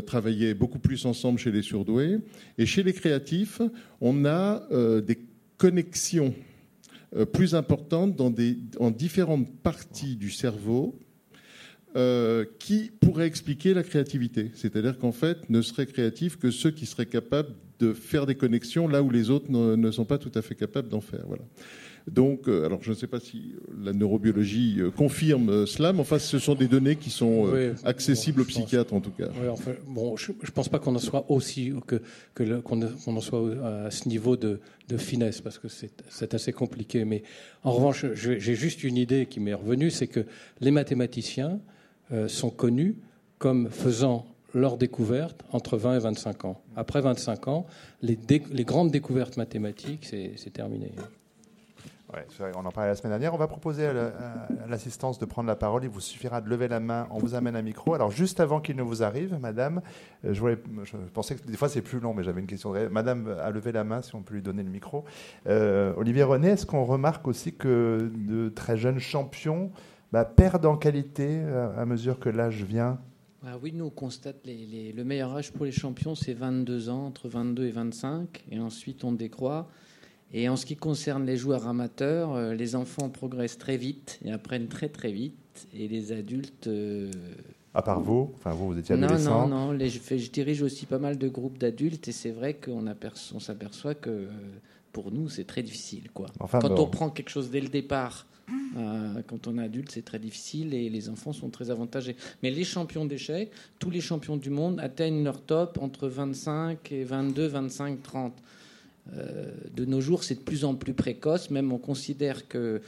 travaillaient beaucoup plus ensemble chez les surdoués. Et chez les créatifs, on a des connexions plus importante dans des, en différentes parties du cerveau euh, qui pourraient expliquer la créativité. C'est-à-dire qu'en fait, ne seraient créatifs que ceux qui seraient capables de faire des connexions là où les autres ne, ne sont pas tout à fait capables d'en faire. Voilà. Donc, euh, alors je ne sais pas si la neurobiologie euh, confirme euh, cela, mais enfin, ce sont des données qui sont accessibles aux psychiatres en tout cas. bon, je ne pense pas qu'on en soit aussi que qu'on en soit à ce niveau de, finesse parce que c'est assez compliqué. Mais en revanche, j'ai juste une idée qui m'est revenue, c'est que les mathématiciens sont connus comme faisant leur découverte entre 20 et 25 ans. Après 25 ans, les, les grandes découvertes mathématiques, c'est terminé on en parlait la semaine dernière. On va proposer à l'assistance de prendre la parole. Il vous suffira de lever la main. On vous amène un micro. Alors, juste avant qu'il ne vous arrive, madame, euh, je, pensais que des fois c'est plus long, mais j'avais une question. Madame a levé la main, si on peut lui donner le micro. Euh, Olivier René, est-ce qu'on remarque aussi que de très jeunes champions bah, perdent en qualité euh, à mesure que l'âge vient? Bah oui, nous on constate le meilleur âge pour les champions, c'est 22 ans, entre 22 et 25, et ensuite on décroît. Et en ce qui concerne les joueurs amateurs, euh, les enfants progressent très vite et apprennent très très vite, et les adultes. Euh, à part vous Enfin, vous, vous étiez adolescent Non, non, non. je, dirige aussi pas mal de groupes d'adultes et c'est vrai qu'on on s'aperçoit que euh, pour nous, c'est très difficile. Quoi. quand on prend quelque chose dès le départ, quand on est adulte, c'est très difficile et les enfants sont très avantagés. Mais les champions d'échecs, tous les champions du monde atteignent leur top entre 25 et 22, 25, 30. Euh, de nos jours, c'est de plus en plus précoce. Même on considère que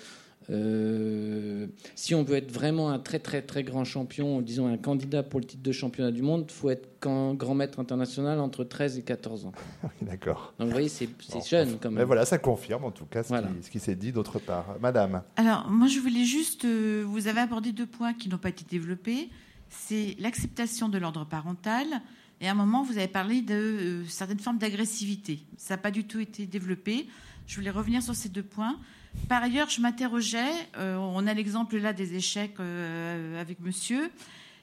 euh, si on veut être vraiment un très très très grand champion, disons un candidat pour le titre de championnat du monde, il faut être grand maître international entre 13 et 14 ans. D'accord. Donc vous voyez, c'est jeune quand même. Mais voilà, ça confirme en tout cas ce qui, s'est dit d'autre part. Madame. Alors moi je voulais juste, euh, vous avez abordé deux points qui n'ont pas été développés. C'est l'acceptation de l'ordre parental et à un moment, vous avez parlé de euh, certaines formes d'agressivité. Ça n'a pas du tout été développé. Je voulais revenir sur ces deux points. Par ailleurs, je m'interrogeais, euh, on a l'exemple là des échecs euh, avec monsieur.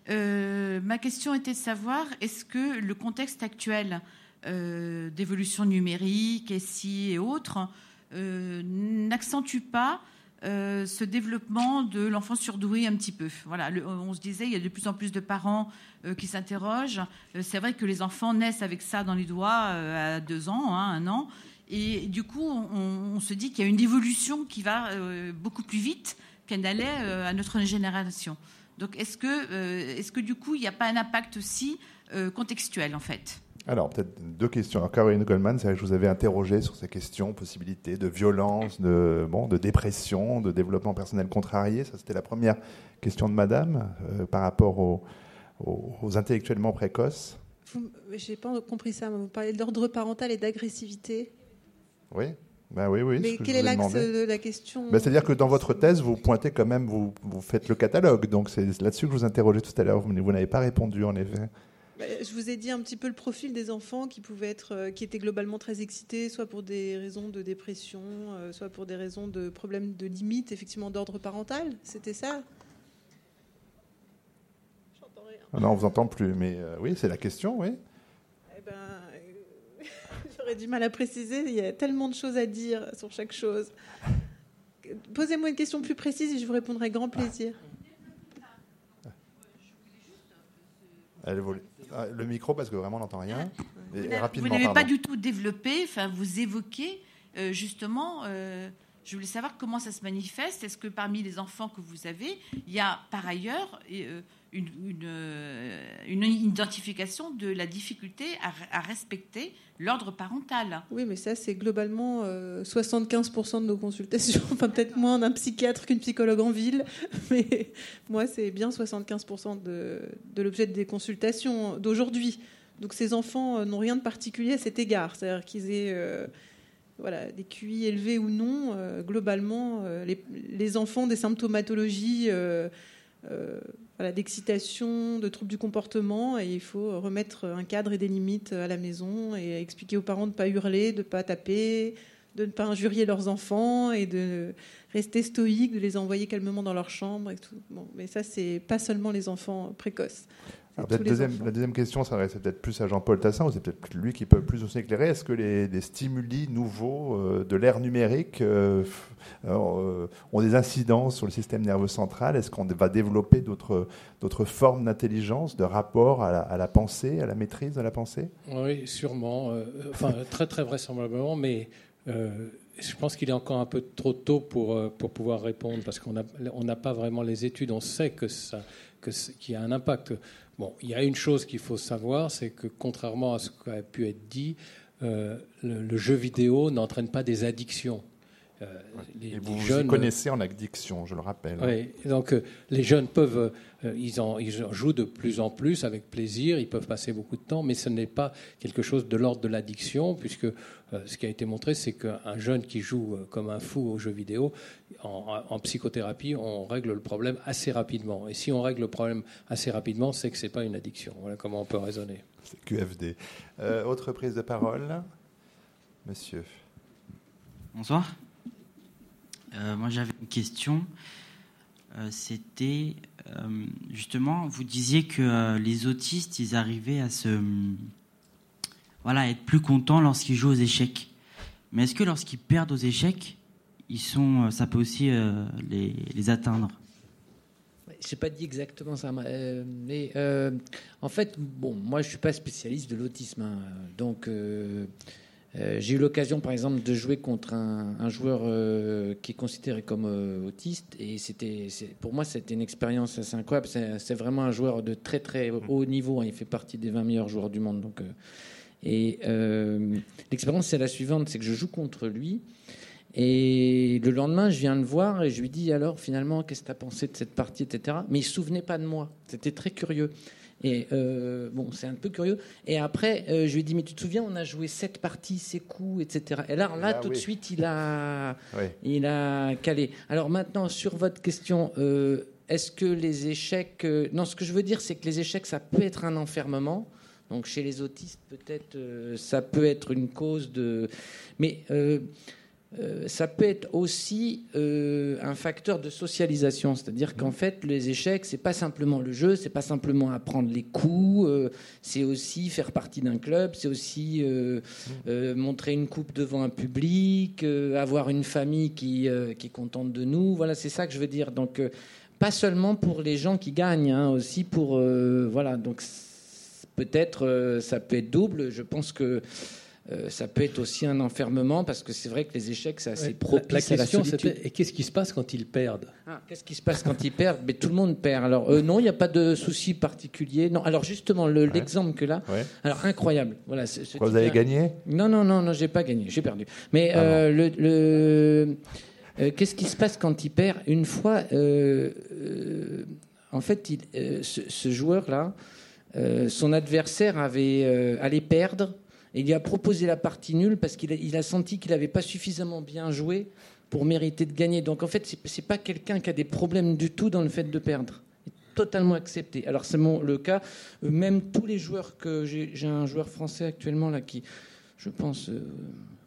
ma question était de savoir, est-ce que le contexte actuel d'évolution numérique, SI et autres, n'accentue pas euh, ce développement de l'enfant surdoué un petit peu. Voilà, on se disait, il y a de plus en plus de parents euh, qui s'interrogent. Euh, c'est vrai que les enfants naissent avec ça dans les doigts à deux ans, hein, un an. Et du coup, on, se dit qu'il y a une évolution qui va beaucoup plus vite qu'elle n'allait à notre génération. Donc, est-ce que, est-ce que du coup, il n'y a pas un impact aussi contextuel, en fait? Alors, peut-être deux questions. Alors, Caroline Goldman, c'est vrai que je vous avais interrogé sur ces questions, possibilités de violence, de, bon, de dépression, de développement personnel contrarié. Ça, c'était la première question de madame euh, par rapport aux, aux, intellectuellement précoces. Je n'ai pas compris ça. Vous parlez d'ordre parental et d'agressivité. Oui. Ben oui, oui. Mais quel est l'axe de la question ben, C'est-à-dire que dans votre thèse, vous pointez quand même, vous, vous faites le catalogue. Donc c'est là-dessus que je vous interrogeais tout à l'heure. Vous, vous n'avez pas répondu, en effet. Bah, je vous ai dit un petit peu le profil des enfants qui pouvaient être, euh, qui étaient globalement très excités, soit pour des raisons de dépression, euh, soit pour des raisons de problèmes de limite, effectivement d'ordre parental. C'était ça? J'entends rien. Ah non, on vous entend plus, mais euh, oui, c'est la question, oui. Eh ben, j'aurais du mal à préciser. Il y a tellement de choses à dire sur chaque chose. Posez-moi une question plus précise et je vous répondrai grand plaisir. Elle évolue. Ah, le micro, parce que vraiment, on n'entend rien. vous n'avez pas du tout développé, enfin, vous évoquez euh, justement. Euh, je voulais savoir comment ça se manifeste. Est-ce que parmi les enfants que vous avez, il y a par ailleurs euh, une, une, identification de la difficulté à, respecter l'ordre parental Oui, mais ça, c'est globalement 75% de nos consultations. Enfin, peut-être moins d'un psychiatre qu'une psychologue en ville. Mais moi, c'est bien 75% de, de l'objet des consultations d'aujourd'hui. Donc, ces enfants n'ont rien de particulier à cet égard. C'est-à-dire qu'ils aient voilà, des QI élevés ou non, euh, globalement, euh, les, enfants des symptomatologies euh, d'excitation, de troubles du comportement, et il faut remettre un cadre et des limites à la maison et expliquer aux parents de ne pas hurler, de ne pas taper, de ne pas injurier leurs enfants et de rester stoïque, de les envoyer calmement dans leur chambre. Et tout. Bon, mais ça, c'est pas seulement les enfants précoces la deuxième question s'adresse peut-être plus à Jean-Paul Tassin, ou c'est peut-être lui qui peut plus aussi éclairer. Est-ce que les, stimuli nouveaux euh, de l'ère numérique euh, euh, ont des incidences sur le système nerveux central? Est-ce qu'on va développer d'autres formes d'intelligence, de rapport à la, pensée, à la maîtrise de la pensée? Oui, sûrement. enfin, très très vraisemblablement, mais je pense qu'il est encore un peu trop tôt pour, pour pouvoir répondre parce qu'on n'a pas vraiment les études. On sait que ça qu'il y a un impact. Bon, il y a une chose qu'il faut savoir, c'est que contrairement à ce qui a pu être dit, euh, le, jeu vidéo n'entraîne pas des addictions. Euh, les, vous jeunes, connaissez en addiction, je le rappelle. Oui, donc euh, les jeunes peuvent, ils, en, ils jouent de plus en plus avec plaisir, ils peuvent passer beaucoup de temps, mais ce n'est pas quelque chose de l'ordre de l'addiction, puisque ce qui a été montré, c'est qu'un jeune qui joue comme un fou aux jeux vidéo, en, psychothérapie, on règle le problème assez rapidement. Et si on règle le problème assez rapidement, c'est que ce n'est pas une addiction. Voilà comment on peut raisonner. C'est QFD. Euh, autre prise de parole Monsieur. Bonsoir. Euh, moi, j'avais une question. Euh, c'était justement, vous disiez que les autistes, ils arrivaient à se, voilà, être plus contents lorsqu'ils jouent aux échecs. Mais est-ce que lorsqu'ils perdent aux échecs, ils sont, euh, ça peut aussi euh, les, les, atteindre? Je n'ai pas dit exactement ça, euh, mais en fait, bon, moi je suis pas spécialiste de l'autisme, hein. donc j'ai eu l'occasion, par exemple, de jouer contre un, joueur qui est considéré comme autiste, et c'était, pour moi, c'était une expérience assez incroyable. C'est, vraiment un joueur de très très haut niveau. Hein. il fait partie des 20 meilleurs joueurs du monde, donc. et l'expérience, c'est la suivante, c'est que je joue contre lui. Et le lendemain, je viens le voir et je lui dis alors finalement, qu'est-ce que tu as pensé de cette partie, etc. Mais il ne se souvenait pas de moi. C'était très curieux. Et euh, bon, c'est un peu curieux. Et après, euh, je lui ai dit, mais tu te souviens, on a joué cette partie, ces coups, etc. Et là, là, ah tout de suite, il a, il a calé. Alors maintenant, sur votre question, euh, est-ce que les échecs... non, ce que je veux dire, c'est que les échecs, ça peut être un enfermement. Donc chez les autistes, peut-être, ça peut être une cause de... Mais euh, ça peut être aussi euh, un facteur de socialisation, c'est-à-dire qu'en fait, les échecs, c'est pas simplement le jeu, c'est pas simplement apprendre les coups, euh, c'est aussi faire partie d'un club, c'est aussi montrer une coupe devant un public, avoir une famille qui, qui, est contente de nous. Voilà, c'est ça que je veux dire. Donc, pas seulement pour les gens qui gagnent, hein, aussi pour voilà. Donc, peut-être ça peut être double. Je pense que euh, ça peut être aussi un enfermement parce que c'est vrai que les échecs, c'est assez propice la, à la question, solitude. Et qu'est-ce qui se passe quand ils perdent? Ah, Qu'est-ce qui se passe quand ils perdent? Mais tout le monde perd. Alors euh, non, il n'y a pas de souci particulier. Non. Alors justement, l'exemple que là, alors incroyable. Voilà. Quoi, vous avez gagné? Non, non, non, non, j'ai pas gagné. J'ai perdu. Mais ah euh, le, le qu'est-ce qui se passe quand il perd? Une fois, en fait, il, ce, ce joueur-là, son adversaire avait allait perdre il lui a proposé la partie nulle parce qu'il a, senti qu'il n'avait pas suffisamment bien joué pour mériter de gagner. Donc en fait, ce n'est pas quelqu'un qui a des problèmes du tout dans le fait de perdre. Totalement accepté. Alors c'est le cas. Même tous les joueurs que j'ai un joueur français actuellement là qui, je pense, euh,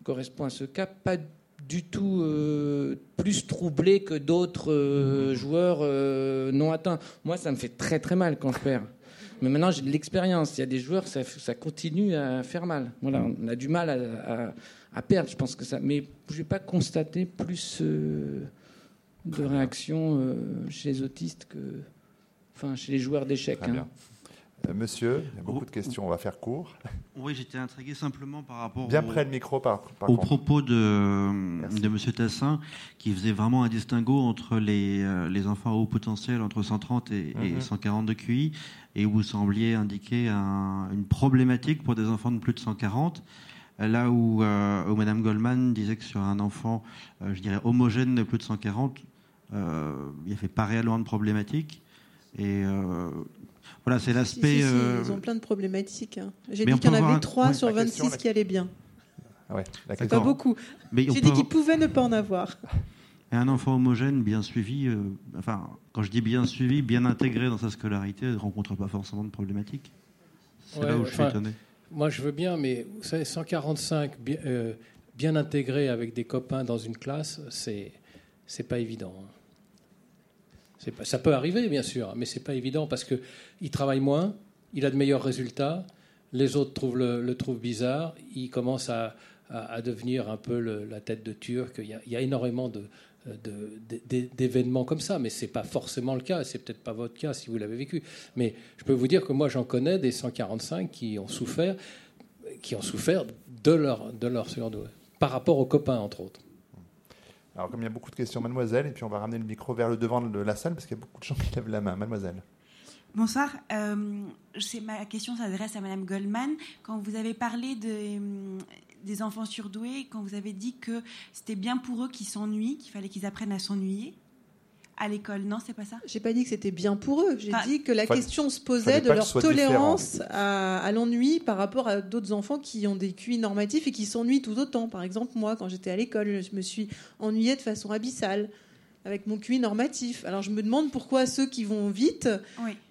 correspond à ce cas, pas du tout euh, plus troublé que d'autres euh, joueurs non atteints. Moi, ça me fait très très mal quand je perds. Mais maintenant, j'ai de l'expérience. Il y a des joueurs, ça, ça, continue à faire mal. Voilà, on a du mal à, perdre, je pense que ça. Mais je n'ai pas constaté plus euh, de réactions euh, chez les autistes que, enfin, chez les joueurs d'échecs. Hein. Euh, monsieur, il y a beaucoup de questions, on va faire court. Oui, j'étais intrigué simplement par rapport Bien près le micro, par, au propos de, de Monsieur Tassin, qui faisait vraiment un distinguo entre les, euh, les enfants à haut potentiel entre 130 et, 140 mhm. de QI, et vous sembliez indiquer une problématique pour des enfants de plus de 140. Là où, euh, où Madame Goldman disait que sur un enfant, je dirais homogène de plus de 140, il n'y avait pas réellement de problématique. Et voilà, c'est l'aspect. Euh, ils ont plein de problématiques. Hein. J'ai dit qu'il y en avait 3 sur 26 qui allaient bien. Ouais, c'est pas beaucoup. J'ai dit qu'ils pouvaient ne pas en avoir. Et un enfant homogène, bien suivi, euh, enfin, quand je dis bien suivi, bien intégré dans sa scolarité, ne rencontre pas forcément de problématiques. C'est là où je suis étonné. Moi, je veux bien, mais vous savez, 145 bien, euh, bien intégrés avec des copains dans une classe, c'est c'est pas évident. Hein ça peut arriver, bien sûr, mais c'est pas évident parce qu'il travaille moins, il a de meilleurs résultats, les autres trouvent le, trouvent bizarre, il commence à, devenir un peu la tête de Turc. Il y a, énormément d'événements comme ça, mais ce n'est pas forcément le cas, c'est peut-être pas votre cas si vous l'avez vécu. Mais je peux vous dire que moi j'en connais des 145 qui ont souffert, qui ont souffert de leur, de leur par rapport aux copains entre autres. Alors, comme il y a beaucoup de questions, mademoiselle, et puis on va ramener le micro vers le devant de la salle parce qu'il y a beaucoup de gens qui lèvent la main. Mademoiselle. Bonsoir. Euh, ma question s'adresse à Madame Goldman. Quand vous avez parlé de, des enfants surdoués, quand vous avez dit que c'était bien pour eux qu'ils s'ennuient, qu'il fallait qu'ils apprennent à s'ennuyer, à l'école. Non, c'est pas ça J'ai pas dit que c'était bien pour eux. J'ai dit que la question se posait de leur tolérance à, l'ennui par rapport à d'autres enfants qui ont des QI normatifs et qui s'ennuient tout autant. Par exemple, moi, quand j'étais à l'école, je me suis ennuyée de façon abyssale avec mon QI normatif. Alors je me demande pourquoi ceux qui vont vite,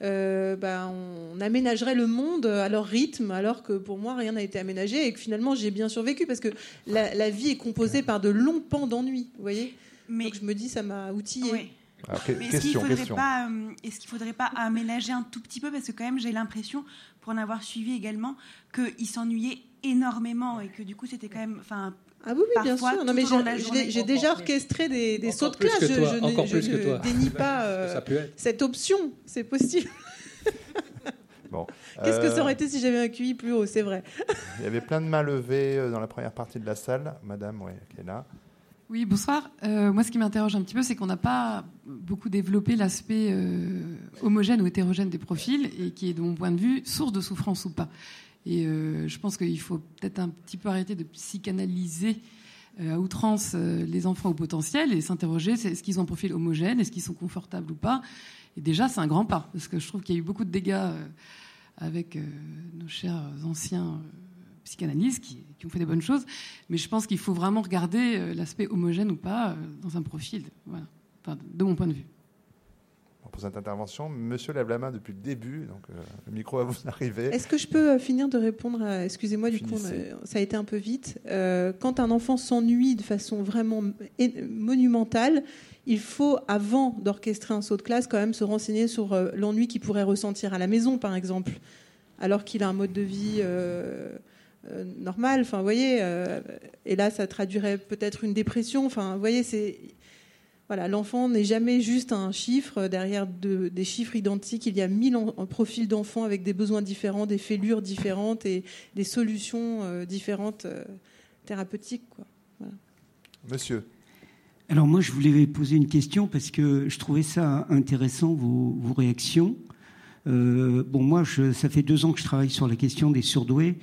euh, ben, on aménagerait le monde à leur rythme, alors que pour moi rien n'a été aménagé et que finalement j'ai bien survécu parce que la, vie est composée par de longs pans d'ennui, vous voyez? Mais... Donc je me dis ça m'a outillé. Est-ce qu'il ne faudrait, pas, euh, faudrait pas aménager un tout petit peu Parce que quand même, j'ai l'impression, pour en avoir suivi également, qu'ils s'ennuyaient énormément et que du coup, c'était quand même... Enfin, ah oui, oui bien sûr. Non, mais j'ai déjà orchestré des, des sauts de classe. je, ne dénie pas euh, cette option. C'est possible. bon. Qu'est-ce que ça aurait euh, été si j'avais un QI plus haut C'est vrai. Il y avait plein de mains levées dans la première partie de la salle. Madame, ouais, qui est là. Oui, bonsoir. Euh, moi, ce qui m'interroge un petit peu, c'est qu'on n'a pas beaucoup développé l'aspect euh, homogène ou hétérogène des profils et qui est, de mon point de vue, source de souffrance ou pas. Et euh, je pense qu'il faut peut-être un petit peu arrêter de psychanalyser à outrance les enfants au potentiel et s'interroger est-ce qu'ils ont un profil homogène, est-ce qu'ils sont confortables ou pas? Et déjà, c'est un grand pas, parce que je trouve qu'il y a eu beaucoup de dégâts avec nos chers anciens psychanalystes qui, ont fait des bonnes choses, mais je pense qu'il faut vraiment regarder euh, l'aspect homogène ou pas euh, dans un profil, voilà. de mon point de vue. Pour cette intervention, monsieur lève la main depuis le début, donc euh, le micro va vous arriver. Est-ce que je peux finir de répondre à... Excusez-moi, du coup, ça a été un peu vite. quand un enfant s'ennuie de façon vraiment monumentale, il faut, avant d'orchestrer un saut de classe, quand même se renseigner sur l'ennui qu'il pourrait ressentir à la maison, par exemple, alors qu'il a un mode de vie euh, normal. Enfin, vous voyez, euh, et là, ça traduirait peut-être une dépression. Enfin, vous voyez, c'est voilà, l'enfant n'est jamais juste un chiffre. Derrière des chiffres identiques, il y a mille profils d'enfants avec des besoins différents, des fêlures différentes et des solutions euh, différentes euh, thérapeutiques. Monsieur. Alors moi, je voulais poser une question parce que je trouvais ça intéressant, vos, réactions. Euh, bon, moi, ça fait deux ans que je travaille sur la question des surdoués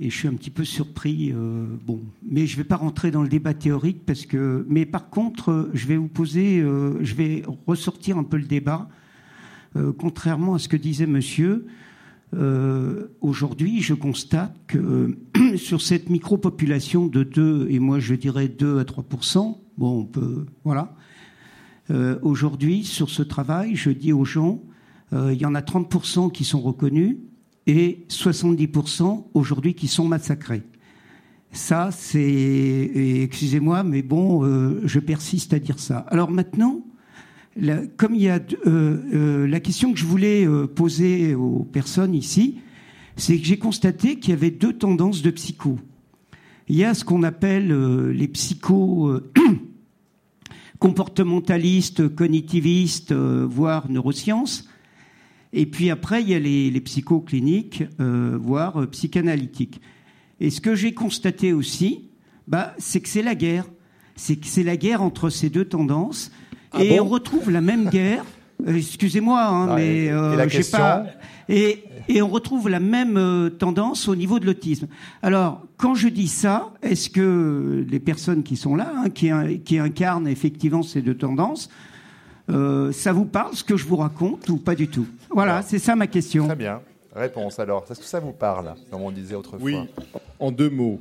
et je suis un petit peu surpris. Euh, bon, mais je ne vais pas rentrer dans le débat théorique parce que. Mais par contre, je vais vous poser, euh, je vais ressortir un peu le débat. contrairement à ce que disait Monsieur, aujourd'hui, je constate que sur cette micro-population de 2, et moi je dirais 2 à 3 Bon, on peut. Voilà. Euh, aujourd'hui, sur ce travail, je dis aux gens, euh, il y en a 30% qui sont reconnus et 70% aujourd'hui qui sont massacrés. Ça, c'est. Excusez-moi, mais bon, euh, je persiste à dire ça. Alors maintenant, comme il y a. la question que je voulais poser aux personnes ici, c'est que j'ai constaté qu'il y avait deux tendances de psycho. Il y a ce qu'on appelle les psychos comportementaliste, cognitiviste, euh, voire neurosciences. Et puis après, il y a les, les psychocliniques, euh, voire euh, psychanalytiques. Et ce que j'ai constaté aussi, bah, c'est que c'est la guerre. C'est que c'est la guerre entre ces deux tendances. Ah et on retrouve la même guerre. Excusez-moi, hein, mais euh, je sais pas. Et, et on retrouve la même euh, tendance au niveau de l'autisme. Alors, quand je dis ça, est-ce que les personnes qui sont là, hein, qui, qui, incarnent effectivement ces deux tendances, euh, ça vous parle ce que je vous raconte ou pas du tout? Voilà, c'est ça ma question. Très bien. Réponse alors. Est-ce que ça vous parle, comme on disait autrefois? Oui, en deux mots.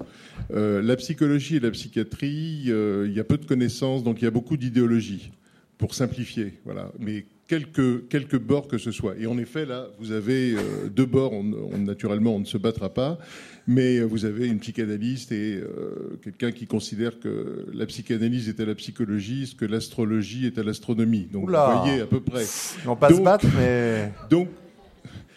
Euh, la psychologie et la psychiatrie, il y a peu de connaissances, donc il y a beaucoup d'idéologie, pour simplifier. Voilà. Mais quelques, quelques bords que ce soit. Et en effet, là, vous avez euh, deux bords, on, naturellement, on ne se battra pas, mais euh, vous avez une psychanalyste et euh, quelqu'un qui considère que la psychanalyse est à la psychologie, ce que l'astrologie est à l'astronomie. Donc, vous voyez à peu près. On pas se battre, mais... Donc,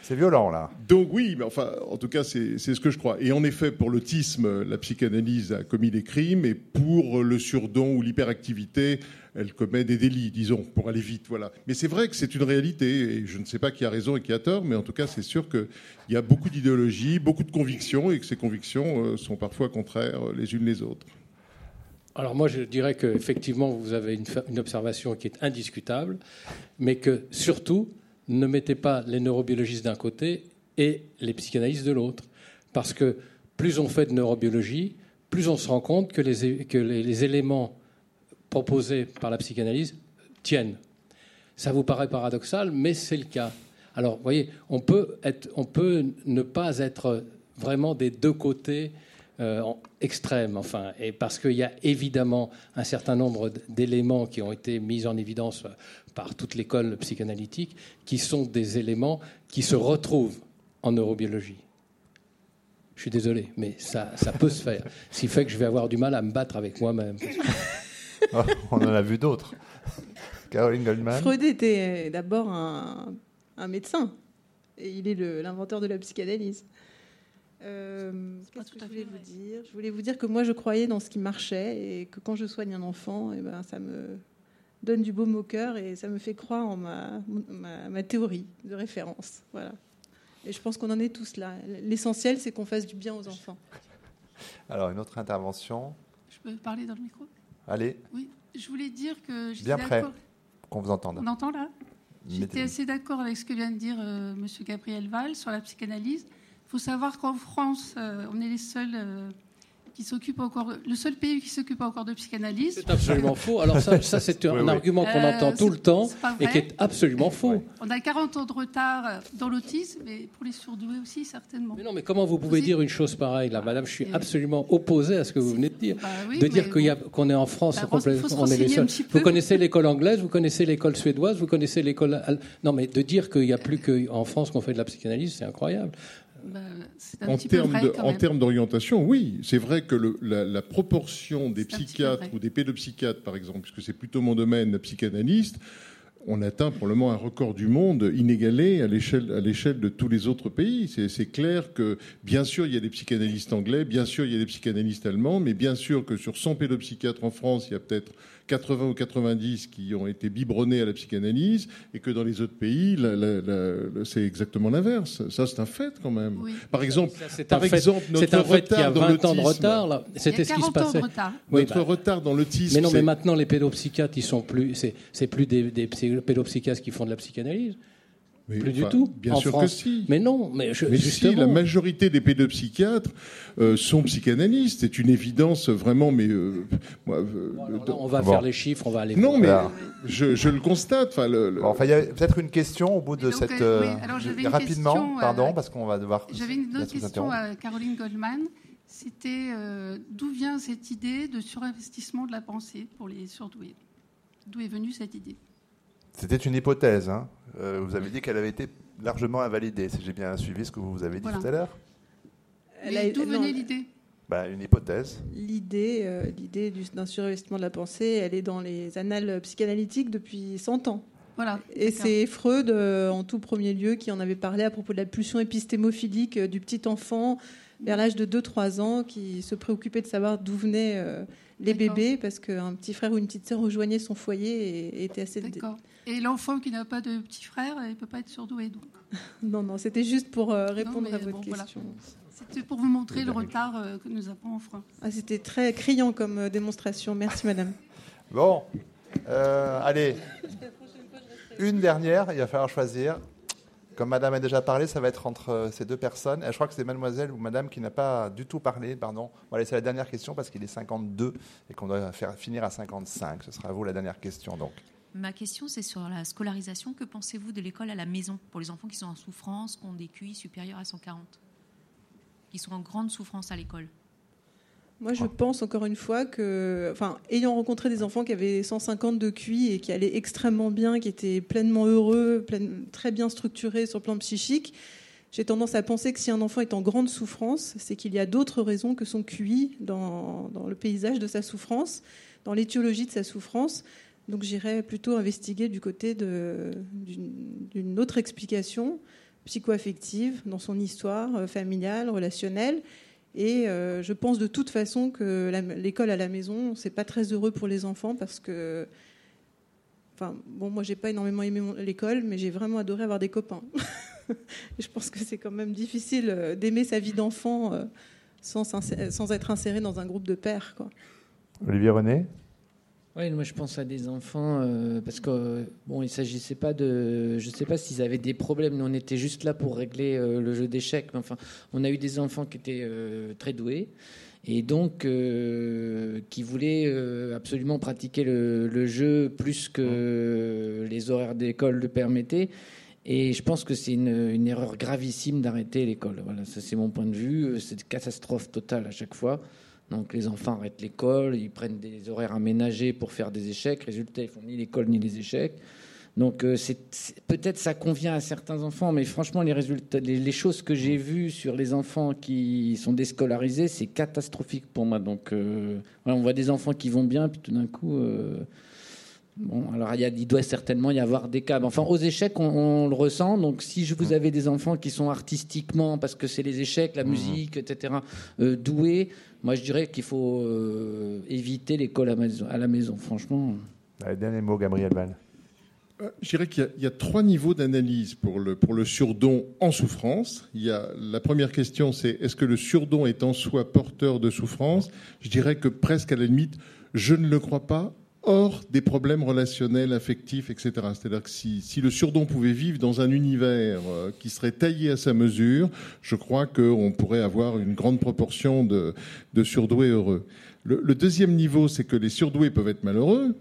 c'est violent, là. Donc oui, mais enfin, en tout cas, c'est ce que je crois. Et en effet, pour l'autisme, la psychanalyse a commis des crimes, et pour le surdon ou l'hyperactivité, elle commet des délits, disons, pour aller vite. Voilà. Mais c'est vrai que c'est une réalité, et je ne sais pas qui a raison et qui a tort, mais en tout cas, c'est sûr qu'il y a beaucoup d'idéologies, beaucoup de convictions, et que ces convictions euh, sont parfois contraires les unes les autres. Alors moi, je dirais qu'effectivement, vous avez une, observation qui est indiscutable, mais que surtout, ne mettez pas les neurobiologistes d'un côté et les psychanalystes de l'autre. Parce que plus on fait de neurobiologie, plus on se rend compte que les éléments proposés par la psychanalyse tiennent. Ça vous paraît paradoxal, mais c'est le cas. Alors, vous voyez, on peut, ne pas être vraiment des deux côtés euh, extrêmes, enfin, et parce qu'il y a évidemment un certain nombre d'éléments qui ont été mis en évidence par toute l'école psychanalytique, qui sont des éléments qui se retrouvent en neurobiologie. Je suis désolé, mais ça, ça peut se faire. Ce qui fait que je vais avoir du mal à me battre avec moi-même. on en a vu d'autres. Caroline Goldman. Freud était d'abord un, médecin. Et il est l'inventeur de la psychanalyse. Euh, qu'est-ce que je voulais vous dire? Je voulais vous dire que moi, je croyais dans ce qui marchait et que quand je soigne un enfant, et eh ben, ça me donne du baume au cœur et ça me fait croire en ma, ma, théorie de référence. Voilà. Et je pense qu'on en est tous là. L'essentiel, c'est qu'on fasse du bien aux enfants. Alors, une autre intervention. Je peux parler dans le micro? Allez. Oui, je voulais dire que. Bien prêt, qu'on vous entende. On entend là J'étais assez d'accord avec ce que vient de dire euh, M. Gabriel Val sur la psychanalyse. Il faut savoir qu'en France, euh, on est les seuls. Euh, qui s'occupe encore, le seul pays qui s'occupe encore de psychanalyse. C'est absolument faux. Alors ça, ça c'est un argument qu'on euh, entend tout le temps et qui est absolument faux. On a 40 ans de retard dans l'autisme, mais pour les surdoués aussi, certainement. Mais non, mais comment vous pouvez dire une chose pareille, là, Madame? Je suis absolument opposé à ce que vous venez de dire. Bah de dire qu'on est en France, bah, complètement, on est les seuls. Vous connaissez l'école anglaise, vous connaissez l'école suédoise, vous connaissez l'école... Non, mais de dire qu'il n'y a plus qu'en France qu'on fait de la psychanalyse, c'est incroyable. Bah, en, termes d'orientation, oui. C'est vrai que la, proportion des psychiatres ou des pédopsychiatres, par exemple, puisque c'est plutôt mon domaine, la psychanalyste, on atteint probablement un record du monde inégalé à l'échelle de tous les autres pays. C'est clair que, bien sûr, il y a des psychanalystes anglais, bien sûr, il y a des psychanalystes allemands, mais bien sûr que sur 100 pédopsychiatres en France, il y a peut-être 80 ou 90 qui ont été biberonnés à la psychanalyse et que dans les autres pays, c'est exactement l'inverse. Ça, c'est un fait quand même. Par exemple, par exemple notre retard dans l'autisme. de retard, C'était ce qui se passait. Retard. Notre bah, retard dans l'autisme. Mais non, mais maintenant, les pédopsychiatres, ils sont plus, c'est plus des, des pédopsychiatres qui font de la psychanalyse. Plus du tout. Bien sûr que si. Mais non, mais, mais si, la majorité des pédopsychiatres euh, sont psychanalystes. C'est une évidence vraiment, mais. Euh, euh, on va faire les chiffres, on va aller. Non, mais je, le constate. Enfin, il y a peut-être une question au bout de cette. rapidement, pardon, parce qu'on va devoir. J'avais une autre question à Caroline Goldman. C'était d'où vient cette idée de surinvestissement de la pensée pour les surdoués? D'où est venue cette idée? C'était une hypothèse. Hein. Euh, vous avez dit qu'elle avait été largement invalidée, si j'ai bien suivi ce que vous avez dit tout à l'heure. D'où venait l'idée? Bah, Une hypothèse. L'idée euh, l'idée d'un surinvestissement de la pensée, elle est dans les annales psychanalytiques depuis 100 ans. Voilà, et c'est Freud, euh, en tout premier lieu, qui en avait parlé à propos de la pulsion épistémophilique du petit enfant vers l'âge de 2-3 ans, qui se préoccupait de savoir d'où venaient les bébés, parce qu'un petit frère ou une petite sœur rejoignait son foyer et était assez... D'accord. Et l'enfant qui n'a pas de petit frère, il ne peut pas être surdoué. Donc. non, non, c'était juste pour euh, répondre à votre question. C'était pour vous montrer le retard euh, que nous avons en France. Ah, c'était très criant comme euh, démonstration. Merci, madame. Bon, allez, une dernière, il va falloir choisir. Comme madame a déjà parlé, ça va être entre ces deux personnes. je crois que c'est mademoiselle ou madame qui n'a pas du tout parlé, pardon. On va laisser la dernière question parce qu'il est 52 et qu'on doit faire finir à 55. Ce sera à vous la dernière question, donc. Ma question, c'est sur la scolarisation. Que pensez-vous de l'école à la maison pour les enfants qui sont en souffrance, qui ont des QI supérieurs à 140 Qui sont en grande souffrance à l'école? Moi, je pense encore une fois que, enfin, ayant rencontré des enfants qui avaient 150 de QI et qui allaient extrêmement bien, qui étaient pleinement heureux, très bien structurés sur le plan psychique, j'ai tendance à penser que si un enfant est en grande souffrance, c'est qu'il y a d'autres raisons que son QI dans, dans, le paysage de sa souffrance, dans l'étiologie de sa souffrance. Donc j'irais plutôt investiguer du côté d'une autre explication psycho-affective dans son histoire euh, familiale, relationnelle. Et euh, je pense de toute façon que l'école à la maison, c'est pas très heureux pour les enfants parce que, enfin, bon, moi j'ai pas énormément aimé l'école, mais j'ai vraiment adoré avoir des copains. je pense que c'est quand même difficile euh, d'aimer sa vie d'enfant sans, sans, être inséré dans un groupe de pères. Quoi. Olivier René? Oui, moi je pense à des enfants euh, parce que bon, il s'agissait pas de, je sais pas s'ils avaient des problèmes. Nous on était juste là pour régler euh, le jeu d'échecs. Enfin, on a eu des enfants qui étaient euh, très doués et donc qui voulaient absolument pratiquer le, jeu plus que les horaires d'école le permettaient. Et je pense que c'est une, une, erreur gravissime d'arrêter l'école. Voilà, ça c'est mon point de vue. C'est une catastrophe totale à chaque fois. Donc les enfants arrêtent l'école, ils prennent des horaires aménagés pour faire des échecs. Résultat, ils font ni l'école ni les échecs. Donc euh, c'est, peut-être ça convient à certains enfants, mais franchement les résultats, les, choses que j'ai vues sur les enfants qui sont déscolarisés, c'est catastrophique pour moi. Donc euh, on voit des enfants qui vont bien, puis tout d'un coup. Euh, Bon, alors il, y a, il, doit certainement y avoir des cas. Enfin, aux échecs, on, le ressent. Donc, si je vous avez des enfants qui sont artistiquement, parce que c'est les échecs, la mmh. musique, etc., doués, moi, je dirais qu'il faut euh, éviter l'école à, la maison, franchement. dernier mot, Gabriel Val. Euh, je dirais qu'il y, a trois niveaux d'analyse pour le, pour le surdon en souffrance. Il y a, la première question, c'est est-ce que le surdon est en soi porteur de souffrance? Je dirais que presque à la limite, je ne le crois pas hors des problèmes relationnels, affectifs, etc. C'est-à-dire que si, si, le surdon pouvait vivre dans un univers euh, qui serait taillé à sa mesure, je crois qu'on pourrait avoir une grande proportion de, de surdoués heureux. Le, le deuxième niveau, c'est que les surdoués peuvent être malheureux,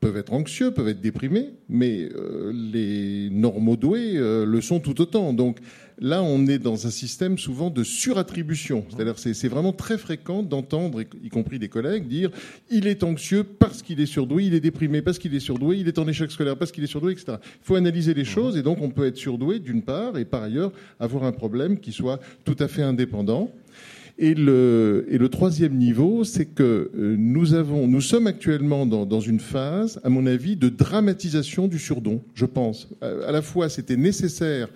peuvent être anxieux, peuvent être déprimés, mais euh, les normaux doués euh, le sont tout autant. Donc là, on est dans un système souvent de surattribution. C'est-à-dire c'est vraiment très fréquent d'entendre, y compris des collègues, dire il est anxieux parce qu'il est surdoué, il est déprimé parce qu'il est surdoué, il est en échec scolaire parce qu'il est surdoué, etc. Il faut analyser les choses et donc on peut être surdoué d'une part et par ailleurs avoir un problème qui soit tout à fait indépendant. Et le, et le troisième niveau, c'est que euh, nous, avons, nous sommes actuellement dans, dans, une phase, à mon avis, de dramatisation du surdon, je pense. À la fois, c'était nécessaire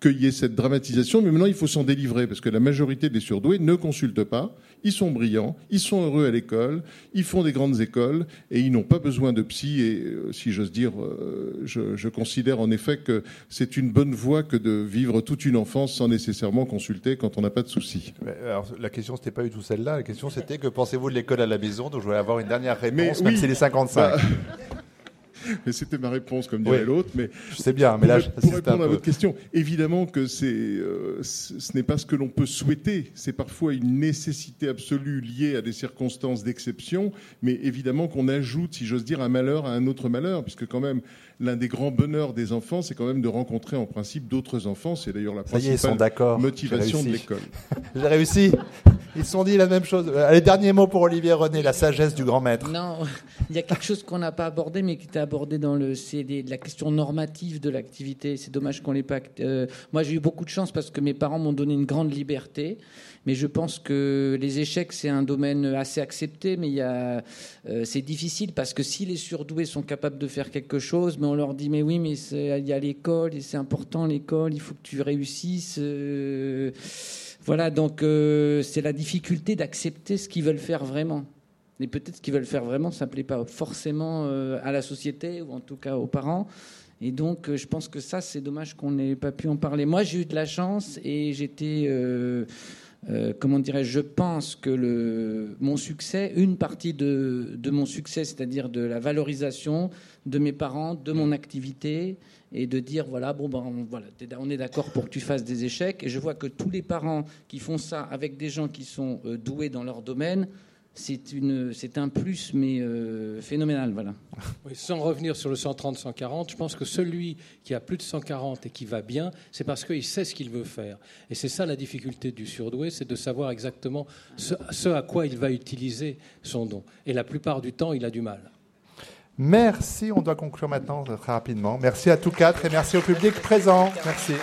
qu'il y ait cette dramatisation, mais maintenant il faut s'en délivrer, parce que la majorité des surdoués ne consultent pas, ils sont brillants, ils sont heureux à l'école, ils font des grandes écoles, et ils n'ont pas besoin de psy, et euh, si j'ose dire, euh, je, je, considère en effet que c'est une bonne voie que de vivre toute une enfance sans nécessairement consulter quand on n'a pas de soucis. Alors, la question, c'était pas du tout celle-là, la question c'était que pensez-vous de l'école à la maison, donc je voulais avoir une dernière réponse, même si c'est les 55. mais c'était ma réponse, comme dirait l'autre. Mais je sais bien, mais là, pour, pour répondre à votre question, évidemment que c'est, euh, ce n'est pas ce que l'on peut souhaiter. C'est parfois une nécessité absolue liée à des circonstances d'exception, mais évidemment qu'on ajoute, si j'ose dire, un malheur à un autre malheur, puisque quand même l'un des grands bonheurs des enfants, c'est quand même de rencontrer en principe d'autres enfants. C'est d'ailleurs la principale motivation de l'école. J'ai réussi. Ils se sont dit la même chose. Les derniers mots pour Olivier René, la sagesse du grand maître. Non, il y a quelque chose qu'on n'a pas abordé, mais qui était abordé dans le CD, la question normative de l'activité. C'est dommage qu'on l'ait pas. Euh, moi, j'ai eu beaucoup de chance parce que mes parents m'ont donné une grande liberté. Mais je pense que les échecs, c'est un domaine assez accepté, mais euh, c'est difficile parce que si les surdoués sont capables de faire quelque chose, mais on leur dit mais oui, mais il y a l'école et c'est important l'école, il faut que tu réussisses. Euh, voilà, donc euh, c'est la difficulté d'accepter ce qu'ils veulent faire vraiment. Et peut-être ce qu'ils veulent faire vraiment, ça ne plaît pas forcément à la société ou en tout cas aux parents. Et donc, je pense que ça, c'est dommage qu'on n'ait pas pu en parler. Moi, j'ai eu de la chance et j'étais euh, comment dirais-je, je pense que mon succès, une partie de, de mon succès, c'est-à-dire de la valorisation de mes parents, de mon activité, et de dire voilà, bon, ben, on, voilà, on est d'accord pour que tu fasses des échecs. Et je vois que tous les parents qui font ça avec des gens qui sont euh, doués dans leur domaine, c'est un plus, mais euh, phénoménal. Voilà. sans revenir sur le 130-140, je pense que celui qui a plus de 140 et qui va bien, c'est parce qu'il sait ce qu'il veut faire. Et c'est ça la difficulté du surdoué, c'est de savoir exactement ce, à quoi il va utiliser son don. Et la plupart du temps, il a du mal. Merci, on doit conclure maintenant très rapidement. Merci à tous quatre et merci au public présent. Merci.